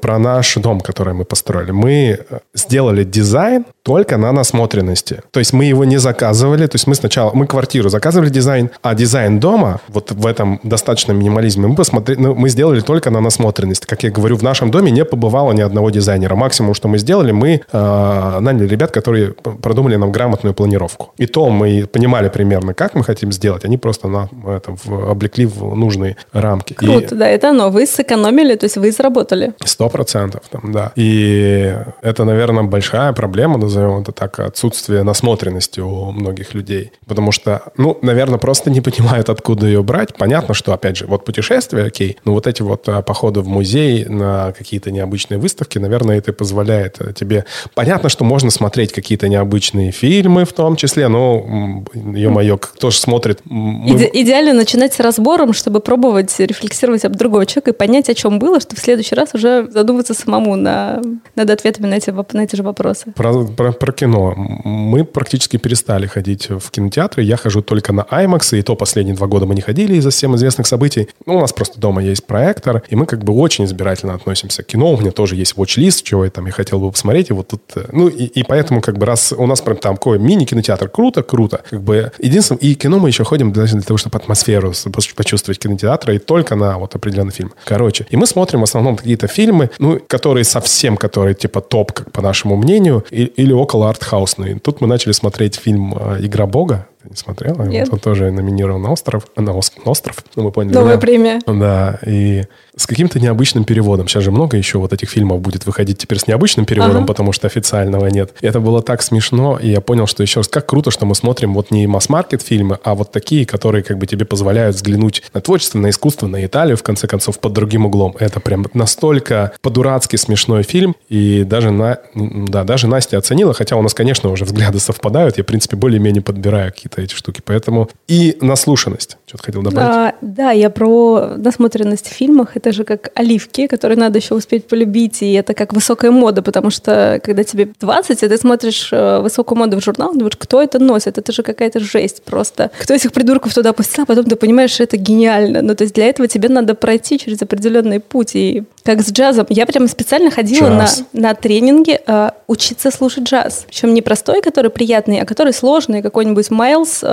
про наш дом, который мы построили. Мы э, сделали дизайн только на насмотренности. То есть мы его не заказывали. То есть мы сначала, мы квартиру заказывали дизайн, а дизайн дома, вот в этом достаточном минимализме, мы, посмотрели, ну, мы сделали только на насмотренность. Как я говорю, в нашем доме не побывало ни одного дизайнера. Максимум, что мы сделали, мы э, наняли ребят, которые продумали нам грамотную планировку. И то мы понимали примерно, как мы хотим сделать. Они просто на, это, в, облекли в нужные рамки. Круто, И... да, это оно. Вы сэкономили сэкономили, то есть вы заработали. Сто процентов, там, да. И это, наверное, большая проблема, назовем это так, отсутствие насмотренности у многих людей. Потому что, ну, наверное, просто не понимают, откуда ее брать. Понятно, что, опять же, вот путешествия, окей, но вот эти вот а, походы в музей на какие-то необычные выставки, наверное, это позволяет э, тебе... Понятно, что можно смотреть какие-то необычные фильмы в том числе, но, ё-моё, кто же смотрит... Мы... Иде- идеально начинать с разбором, чтобы пробовать рефлексировать об другого человека и понять, о чем было, чтобы в следующий раз уже задуматься самому на, над ответами на эти, на эти же вопросы. Про, про, про кино. Мы практически перестали ходить в кинотеатры. Я хожу только на IMAX, и то последние два года мы не ходили из-за всем известных событий. Ну, у нас просто дома есть проектор, и мы как бы очень избирательно относимся к кино. У меня тоже есть watch-лист, чего я там я хотел бы посмотреть. И вот тут, э, ну, и, и поэтому как бы раз у нас прям там такой мини-кинотеатр, круто, круто. Как бы единственное, и кино мы еще ходим даже для того, чтобы атмосферу почувствовать кинотеатра, и только на вот определенный фильм. Короче, и мы смотрим в основном какие-то фильмы, ну, которые совсем, которые типа топ, как по нашему мнению, и, или около артхаусные. Тут мы начали смотреть фильм э, «Игра Бога», ты не смотрела? Нет. Он тоже номинирован на остров. На Ос- на остров, ну, мы поняли. Новая да. премия. Да, и с каким-то необычным переводом. Сейчас же много еще вот этих фильмов будет выходить теперь с необычным переводом, Ага. потому что официального нет. И это было так смешно, и я понял, что еще раз, как круто, что мы смотрим вот не масс-маркет фильмы, а вот такие, которые как бы тебе позволяют взглянуть на творчество, на искусство, на Италию, в конце концов, под другим углом. Это прям настолько по-дурацки смешной фильм, и даже, на, да, даже Настя оценила, хотя у нас, конечно, уже взгляды совпадают, я, в принципе, более-менее подбираю какие-то эти штуки, поэтому и наслушанность. Что-то хотел добавить? А, да, я про насмотренность в фильмах. Это же как оливки, которые надо еще успеть полюбить, и это как высокая мода, потому что когда тебе 20, и ты смотришь э, высокую моду в журнал, думаешь, кто это носит? Это же какая-то жесть просто. Кто этих придурков туда пустил, а потом ты понимаешь, что это гениально. Ну, то есть для этого тебе надо пройти через определенный путь. И как с джазом. Я прям специально ходила на, на тренинги э, учиться слушать джаз. Причем не простой, который приятный, а который сложный, какой-нибудь Майлз э,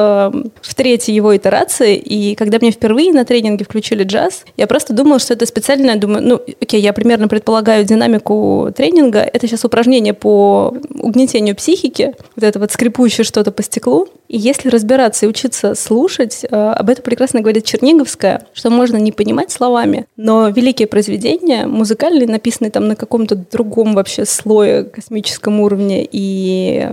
в третьей его итерации. И когда мне впервые на тренинге включили джаз, я просто думала, что это специально, думаю, ну, окей, я примерно предполагаю динамику тренинга. Это сейчас упражнение по угнетению психики, вот это вот скрипучее что-то по стеклу. И если разбираться и учиться слушать, э, об этом прекрасно говорит Черниговская, что можно не понимать словами, но великие произведения, музыкальные, написанные там на каком-то другом вообще слое космическом уровне и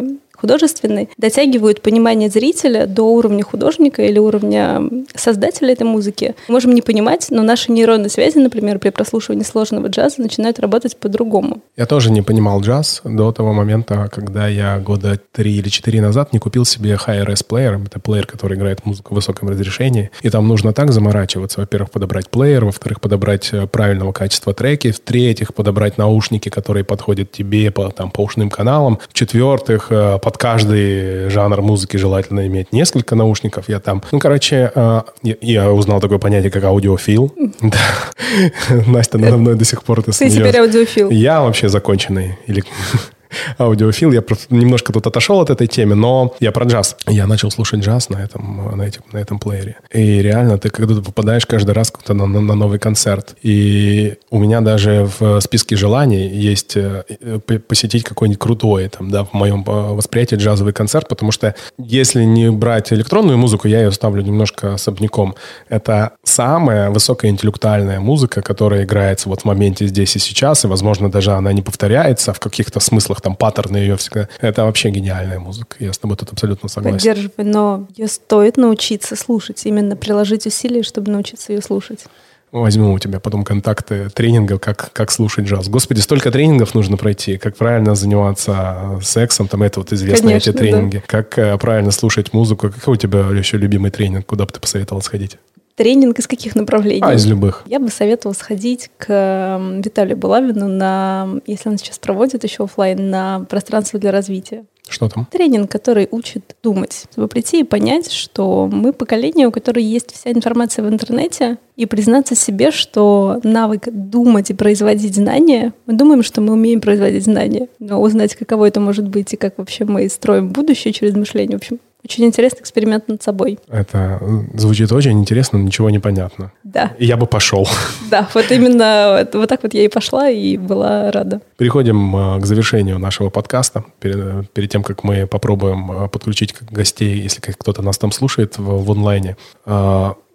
художественный, дотягивают понимание зрителя до уровня художника или уровня создателя этой музыки. Можем не понимать, но наши нейронные связи, например, при прослушивании сложного джаза начинают работать по-другому. Я тоже не понимал джаз до того момента, когда я года три или четыре назад не купил себе Hi-Res плеер. Это плеер, который играет музыку в высоком разрешении. И там нужно так заморачиваться. Во-первых, подобрать плеер, во-вторых, подобрать э, правильного качества треки, в-третьих, подобрать наушники, которые подходят тебе по, там, по ушным каналам, в-четвертых, э, под каждый жанр музыки желательно иметь несколько наушников. Я там, ну, короче, э, я, узнал такое понятие, как аудиофил. Настя надо мной до сих пор это Ты теперь аудиофил. Я вообще законченный или аудиофил. Я немножко тут отошел от этой темы, но я про джаз. Я начал слушать джаз на этом, на этим, на этом плеере. И реально, ты когда ты попадаешь каждый раз на, на- на новый концерт. И у меня даже в списке желаний есть э, посетить какой-нибудь крутой, там, да, в моем э, восприятии джазовый концерт, потому что если не брать электронную музыку, я ее ставлю немножко особняком. Это самая высокоинтеллектуальная музыка, которая играется вот в моменте здесь и сейчас, и, возможно, даже она не повторяется в каких-то смыслах, там, паттерны ее всегда. Это вообще гениальная музыка. Я с тобой тут абсолютно согласен. Поддерживаю, но ее стоит научиться слушать, именно приложить усилия, чтобы научиться ее слушать. Возьму у тебя потом контакты тренингов, как, как слушать джаз. Господи, столько тренингов нужно пройти, как правильно заниматься сексом, там это вот известные Конечно, эти тренинги, как э, правильно слушать музыку. Какой у тебя еще любимый тренинг, куда бы ты посоветовал сходить? Тренинг из каких направлений? А, из любых. Я бы советовала сходить к Виталию Булавину на, если он сейчас проводит еще оффлайн, на пространство для развития. Что там? Тренинг, который учит думать, чтобы прийти и понять, что мы поколение, у которого есть вся информация в интернете, и признаться себе, что навык думать и производить знания, мы думаем, что мы умеем производить знания, но узнать, каково это может быть и как вообще мы строим будущее через мышление, в общем, очень интересный эксперимент над собой. Это э, звучит очень интересно, но ничего не понятно. Да, И я бы пошел. да, вот именно вот- так вот я и пошла и была рада. Переходим э, к завершению нашего подкаста. Перед, э, перед тем, как мы попробуем подключить гостей, если кто-то нас там слушает в, в онлайне.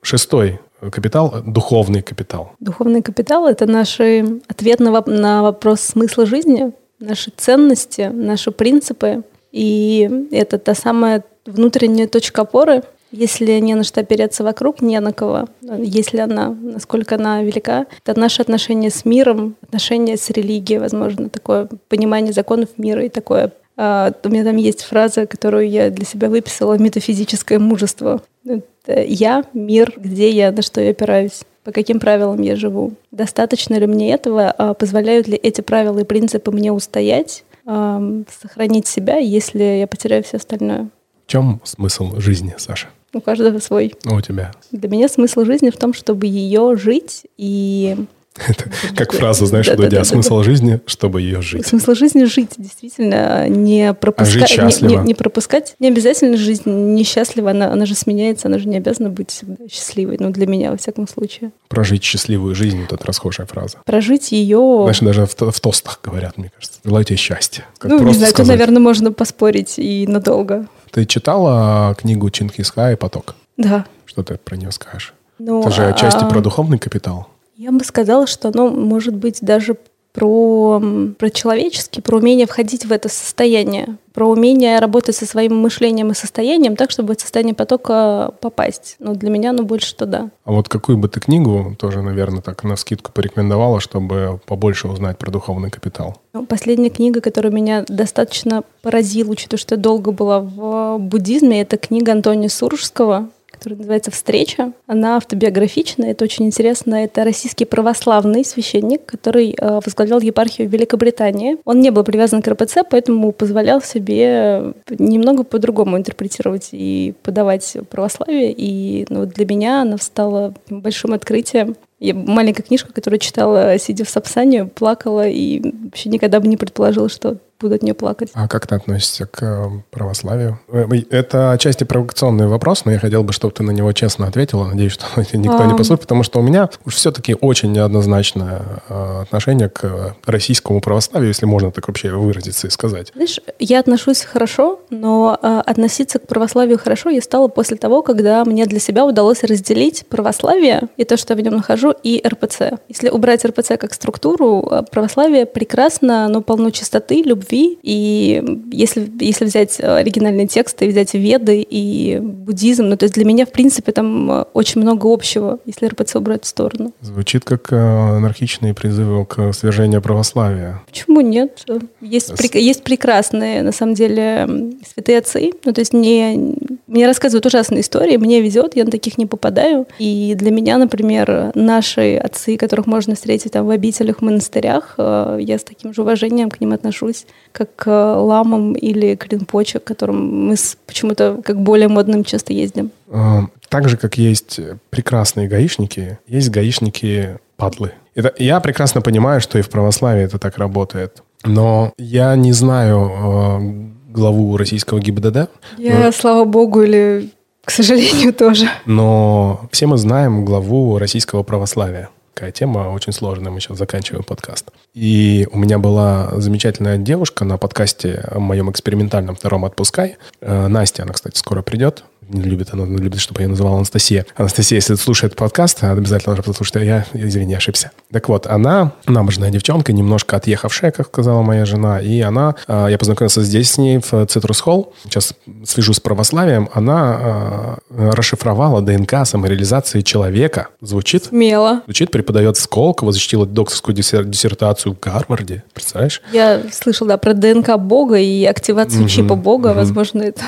Шестой капитал, духовный капитал. Духовный капитал — это наш ответ на, воп- на вопрос смысла жизни, наши ценности, наши принципы. И это та самая внутренняя точка опоры, если не на что опереться вокруг, не на кого. Если она, насколько она велика, это наши отношения с миром, отношения с религией, возможно, такое понимание законов мира и такое а, у меня там есть фраза, которую я для себя выписала «метафизическое мужество». Это я, мир, где я, на что я опираюсь, по каким правилам я живу. Достаточно ли мне этого? А позволяют ли эти правила и принципы мне устоять, сохранить себя, если я потеряю все остальное? В чем смысл жизни, Саша? У каждого свой. А у тебя? Для меня смысл жизни в том, чтобы ее жить и это как фраза, знаешь, у Дудя, смысл жизни, чтобы ее жить. Смысл жизни жить, действительно, не пропускать. А. Не, не, не пропускать. Не обязательно жизнь несчастлива, она, она же сменяется, она же не обязана быть всегда счастливой, ну, для меня, во всяком случае. Прожить счастливую жизнь, вот эта расхожая фраза. Прожить ее... Знаешь, даже в, в тостах говорят, мне кажется. Желаю тебе счастья. Как ну, не знаю, сказать. тут, наверное, можно поспорить и надолго. Ты читала книгу Чингисха и поток? Да. Что ты про нее скажешь? Ну, Это же отчасти а... про духовный капитал. Я бы сказала, что оно может быть даже про, про человеческий, про умение входить в это состояние, про умение работать со своим мышлением и состоянием так, чтобы в это состояние потока попасть. Но для меня оно больше туда. А вот какую бы ты книгу тоже, наверное, так на скидку порекомендовала, чтобы побольше узнать про духовный капитал? Ну, последняя книга, которая меня достаточно поразила, учитывая, что я долго была в буддизме, это книга Антония Суржского которая называется «Встреча». Она автобиографичная, это очень интересно. Это российский православный священник, который э, возглавлял епархию в Великобритании. Он не был привязан к РПЦ, поэтому позволял себе немного по-другому интерпретировать и подавать православие. И ну, для меня она стала большим открытием. Я маленькая книжка, которую читала, сидя в Сапсане, плакала и вообще никогда бы не предположила, что буду от нее плакать. А как ты относишься к э, православию? Э, это отчасти провокационный вопрос, но я хотел бы, чтобы ты на него честно ответила. Надеюсь, что никто а... не послушает, потому что у меня уж все-таки очень неоднозначное э, отношение к российскому православию, если можно так вообще выразиться и сказать. Знаешь, я отношусь хорошо, но относиться к православию хорошо я стала после того, когда мне для себя удалось разделить православие и то, что я в нем нахожу, и РПЦ. Если убрать РПЦ как структуру, православие прекрасно, но полно чистоты, любви, любви. И если, если взять э, оригинальные тексты, взять Веды и буддизм, ну, то есть для меня, в принципе, там э, очень много общего, если РПЦ убрать в сторону. Звучит как э, анархичные призывы к свержению православия. Почему нет? Есть, при, есть прекрасные, на самом деле, святые отцы. Ну, то есть не, мне рассказывают ужасные истории, мне везет, я на таких не попадаю. И для меня, например, наши отцы, которых можно встретить там в обителях, в монастырях, я с таким же уважением к ним отношусь как к ламам или к ринпоче, к которым мы почему-то как более модным часто ездим. А, так же, как есть прекрасные гаишники, есть гаишники-падлы. Это, я прекрасно понимаю, что и в православии это так работает. Но я не знаю э, главу российского ГИБДД. Я, но... слава богу, или к сожалению, тоже. Но все мы знаем главу российского православия такая тема, очень сложная. Мы сейчас заканчиваем подкаст. И у меня была замечательная девушка на подкасте моем экспериментальном втором «Отпускай». Э, Настя, она, кстати, скоро придет не любит, она любит, чтобы я называл Анастасия. Анастасия, если слушает подкаст, обязательно должна послушать, а я, извини, ошибся. Так вот, она набожная девчонка, немножко отъехавшая, как сказала моя жена, и она, а, я познакомился здесь с ней в Citrus Hall, сейчас слежу с православием, она а, расшифровала ДНК самореализации человека. Звучит? Смело. Звучит, преподает в Сколково, защитила докторскую диссертацию в Гарварде. Представляешь? Я слышала, да, про ДНК Бога и активацию угу, чипа Бога. Угу. Возможно, это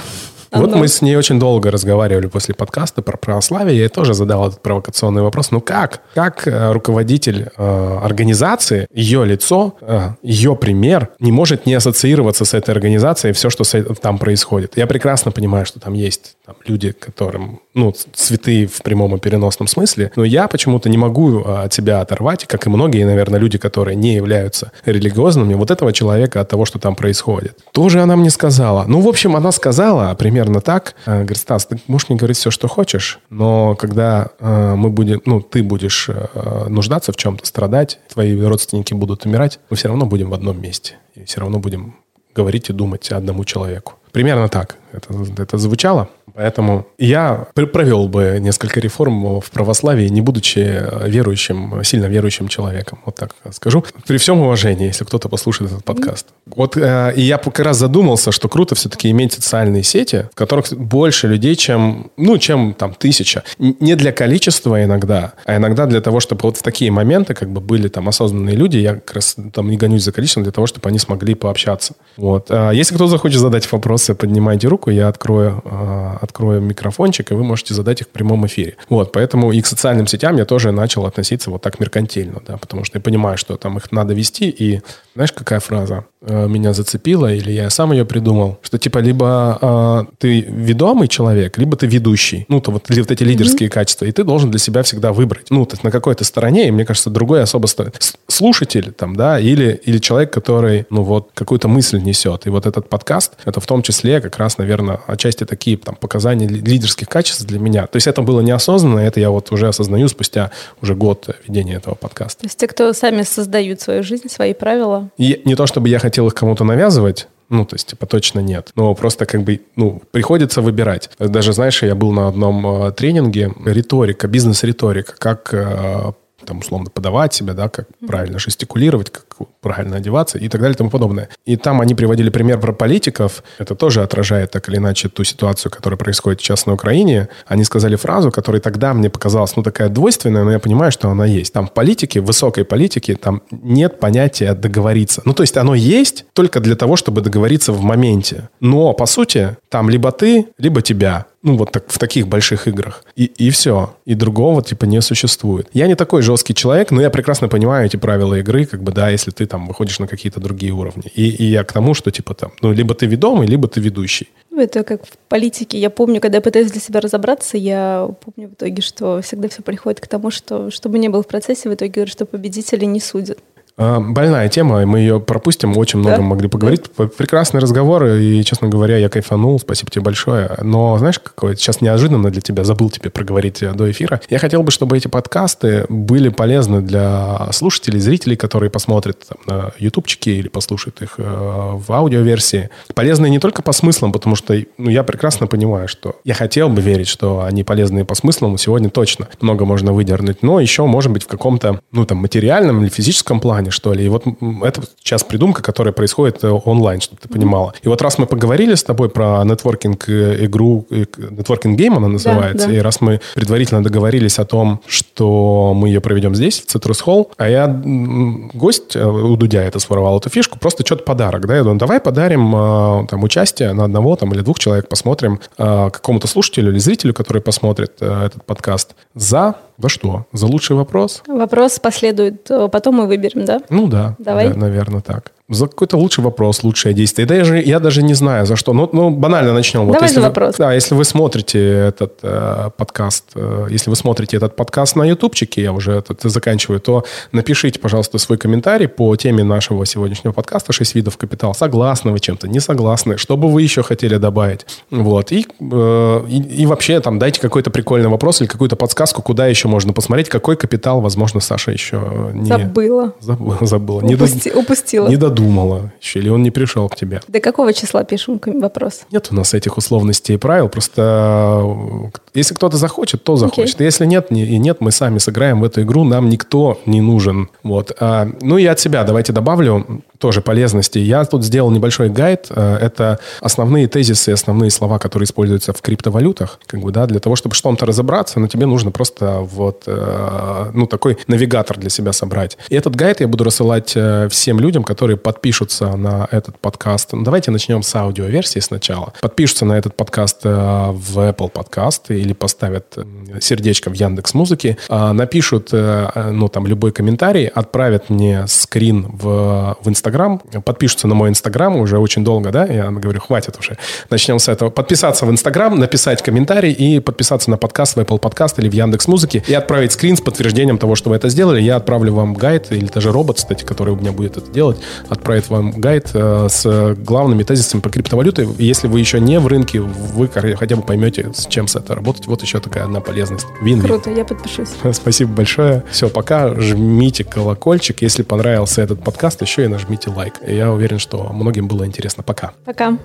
вот мы с ней очень долго разговаривали после подкаста про православие. Я ей тоже задал этот провокационный вопрос. Ну как? Как э, руководитель э, организации, ее лицо, э, ее пример не может не ассоциироваться с этой организацией все, что там происходит? Я прекрасно понимаю, что там есть там, люди, которым, ну, святые в прямом и переносном смысле, но я почему-то не могу э, от себя оторвать, как и многие, наверное, люди, которые не являются религиозными, вот этого человека от того, что там происходит. Тоже она мне сказала. Ну, в общем, она сказала пример примерно так. Э, говорит, Стас, ты можешь мне говорить все, что хочешь, но когда э, мы будем, ну, ты будешь э, нуждаться в чем-то, страдать, твои родственники будут умирать, мы все равно будем в одном месте. И все равно будем говорить и думать одному человеку. Примерно так это, это звучало. Поэтому я пр- провел бы несколько реформ в православии, не будучи э, верующим, сильно верующим человеком. Вот так скажу. При всем уважении, если кто-то послушает этот подкаст. Вот э, и я как раз задумался, что круто все-таки иметь социальные сети, в которых больше людей, чем, ну, чем там тысяча. Не для количества иногда, а иногда для того, чтобы вот в такие моменты как бы были там осознанные люди, я как раз там не гонюсь за количеством, для того, чтобы они смогли пообщаться. Вот. А Если кто захочет задать вопросы, поднимайте руку, я открою, э, открою микрофончик, и вы можете задать их в прямом эфире. Вот, поэтому и к социальным сетям я тоже начал относиться вот так меркантильно, да, потому что я понимаю, что там их надо вести, и знаешь, какая фраза меня зацепила, или я сам ее придумал, что типа либо э, ты ведомый человек, либо ты ведущий, ну, то вот, ли- вот эти лидерские качества, и ты должен для себя всегда выбрать, ну, то есть на какой-то стороне, и мне кажется, другой особо сто- с- слушатель там, да, или, или человек, который, ну, вот, какую-то мысль несет, и вот этот подкаст, это в том числе как раз, наверное, отчасти такие там показания ли- лидерских качеств для меня. То есть это было неосознанно, это я вот уже осознаю спустя уже год ведения этого подкаста. То есть те, кто сами создают свою жизнь, свои правила. И не то, чтобы я хотел их кому-то навязывать, ну, то есть, типа, точно нет. Но просто как бы, ну, приходится выбирать. Даже, знаешь, я был на одном э, тренинге риторика, бизнес-риторика, как э, там, условно, подавать себя, да, как правильно жестикулировать, как правильно одеваться и так далее и тому подобное. И там они приводили пример про политиков. Это тоже отражает так или иначе ту ситуацию, которая происходит сейчас на Украине. Они сказали фразу, которая тогда мне показалась, ну, такая двойственная, но я понимаю, что она есть. Там в политике, в высокой политике, там нет понятия договориться. Ну, то есть оно есть только для того, чтобы договориться в моменте. Но, по сути, там либо ты, либо тебя. Ну, вот так, в таких больших играх. И, и все. И другого, типа, не существует. Я не такой жесткий человек, но я прекрасно понимаю эти правила игры, как бы, да, если ты там выходишь на какие-то другие уровни. И, и я к тому, что, типа, там, ну, либо ты ведомый, либо ты ведущий. Ну, это как в политике. Я помню, когда я пытаюсь для себя разобраться, я помню в итоге, что всегда все приходит к тому, что чтобы не был в процессе, в итоге что победители не судят. А, Больная тема, мы ее пропустим, очень много Да? могли поговорить. П- Прекрасный разговор, и, честно говоря, я кайфанул, спасибо тебе большое. Но, знаешь, какое сейчас неожиданно для тебя, забыл тебе проговорить э, до эфира. Я хотел бы, чтобы эти подкасты были полезны для слушателей, зрителей, которые посмотрят там, на ютубчике или послушают их э, в аудиоверсии. Полезные не только по смыслам, потому что ну, я прекрасно понимаю, что я хотел бы верить, что они полезные по смыслам, сегодня точно много можно выдернуть, но еще, может быть, в каком-то, ну, там, материальном или физическом плане, что ли. И вот это сейчас придумка, которая происходит э, онлайн, чтобы ты понимала. И вот раз мы поговорили с тобой про нетворкинг э, э, к- нетворкинг гейм она называется, да. и раз мы предварительно договорились о том, что мы ее проведем здесь, в Citrus Hall, а я гость у Дудя это своровал эту фишку, просто что-то подарок, да, я думаю, давай подарим там участие на одного там или двух человек, посмотрим какому-то слушателю или зрителю, который посмотрит этот подкаст, за, за что? За лучший вопрос? Вопрос последует, э, потом мы выберем, да? Ну да, Давай. да, наверное, так. За какой-то лучший вопрос, лучшее действие. Да я, же, я даже не знаю, за что. Ну, ну банально начнем. Давай если за вы- вопрос. Да, если вы смотрите этот э, подкаст, э, если вы смотрите этот подкаст на ютубчике, я уже этот заканчиваю, то напишите, пожалуйста, свой комментарий по теме нашего сегодняшнего подкаста «Шесть видов капитала». Согласны вы чем-то, не согласны? Что бы вы еще хотели добавить? Вот. И, э, и, и вообще там дайте какой-то прикольный вопрос или какую-то подсказку, куда еще можно посмотреть, какой капитал, возможно, Саша еще не... Забыла. Забыла, забыла. Не, до- Упусти- упустила. не додумала еще, или он не пришел к тебе. До какого числа пишем вопрос? Нет у нас этих условностей и правил, просто э, если кто-то захочет, то захочет. Окей. Если нет, не, и нет, мы сами сыграем в эту игру, нам никто не нужен. Вот. А, ну и от себя давайте добавлю тоже полезности. Я тут сделал небольшой гайд. Э, Это основные тезисы, основные слова, которые используются в криптовалютах. Как бы, да, для того, чтобы в чем-то разобраться, но тебе нужно просто вот, э, ну, такой навигатор для себя собрать. И этот гайд я буду рассылать всем людям, которые подпишутся на этот подкаст. Ну, давайте начнем с аудиоверсии сначала. Подпишутся на этот подкаст э, в Apple подкасты или поставят э, сердечко в Яндекс Музыке, напишут, э, ну, там, любой комментарий, отправят мне скрин в, в Инстаграм, подпишутся на мой Инстаграм уже очень долго, да, я говорю, хватит уже. Начнем с этого. Подписаться в Инстаграм, написать комментарий и подписаться на подкаст в Apple подкаст или в Яндекс Музыке и отправить скрин с подтверждением того, что вы это сделали. Я отправлю вам гайд, или даже робот, кстати, который у меня будет это делать, отправит вам гайд э, с главными тезисами по криптовалюте. Если вы еще не в рынке, вы хотя бы поймете, с чем с это работать. Вот еще такая одна полезность. Вин-вин. Круто, я подпишусь. Спасибо большое. Все, пока. Жмите колокольчик. Если понравился этот подкаст, еще и нажмите лайк. Я уверен, что многим было интересно. Пока. Пока.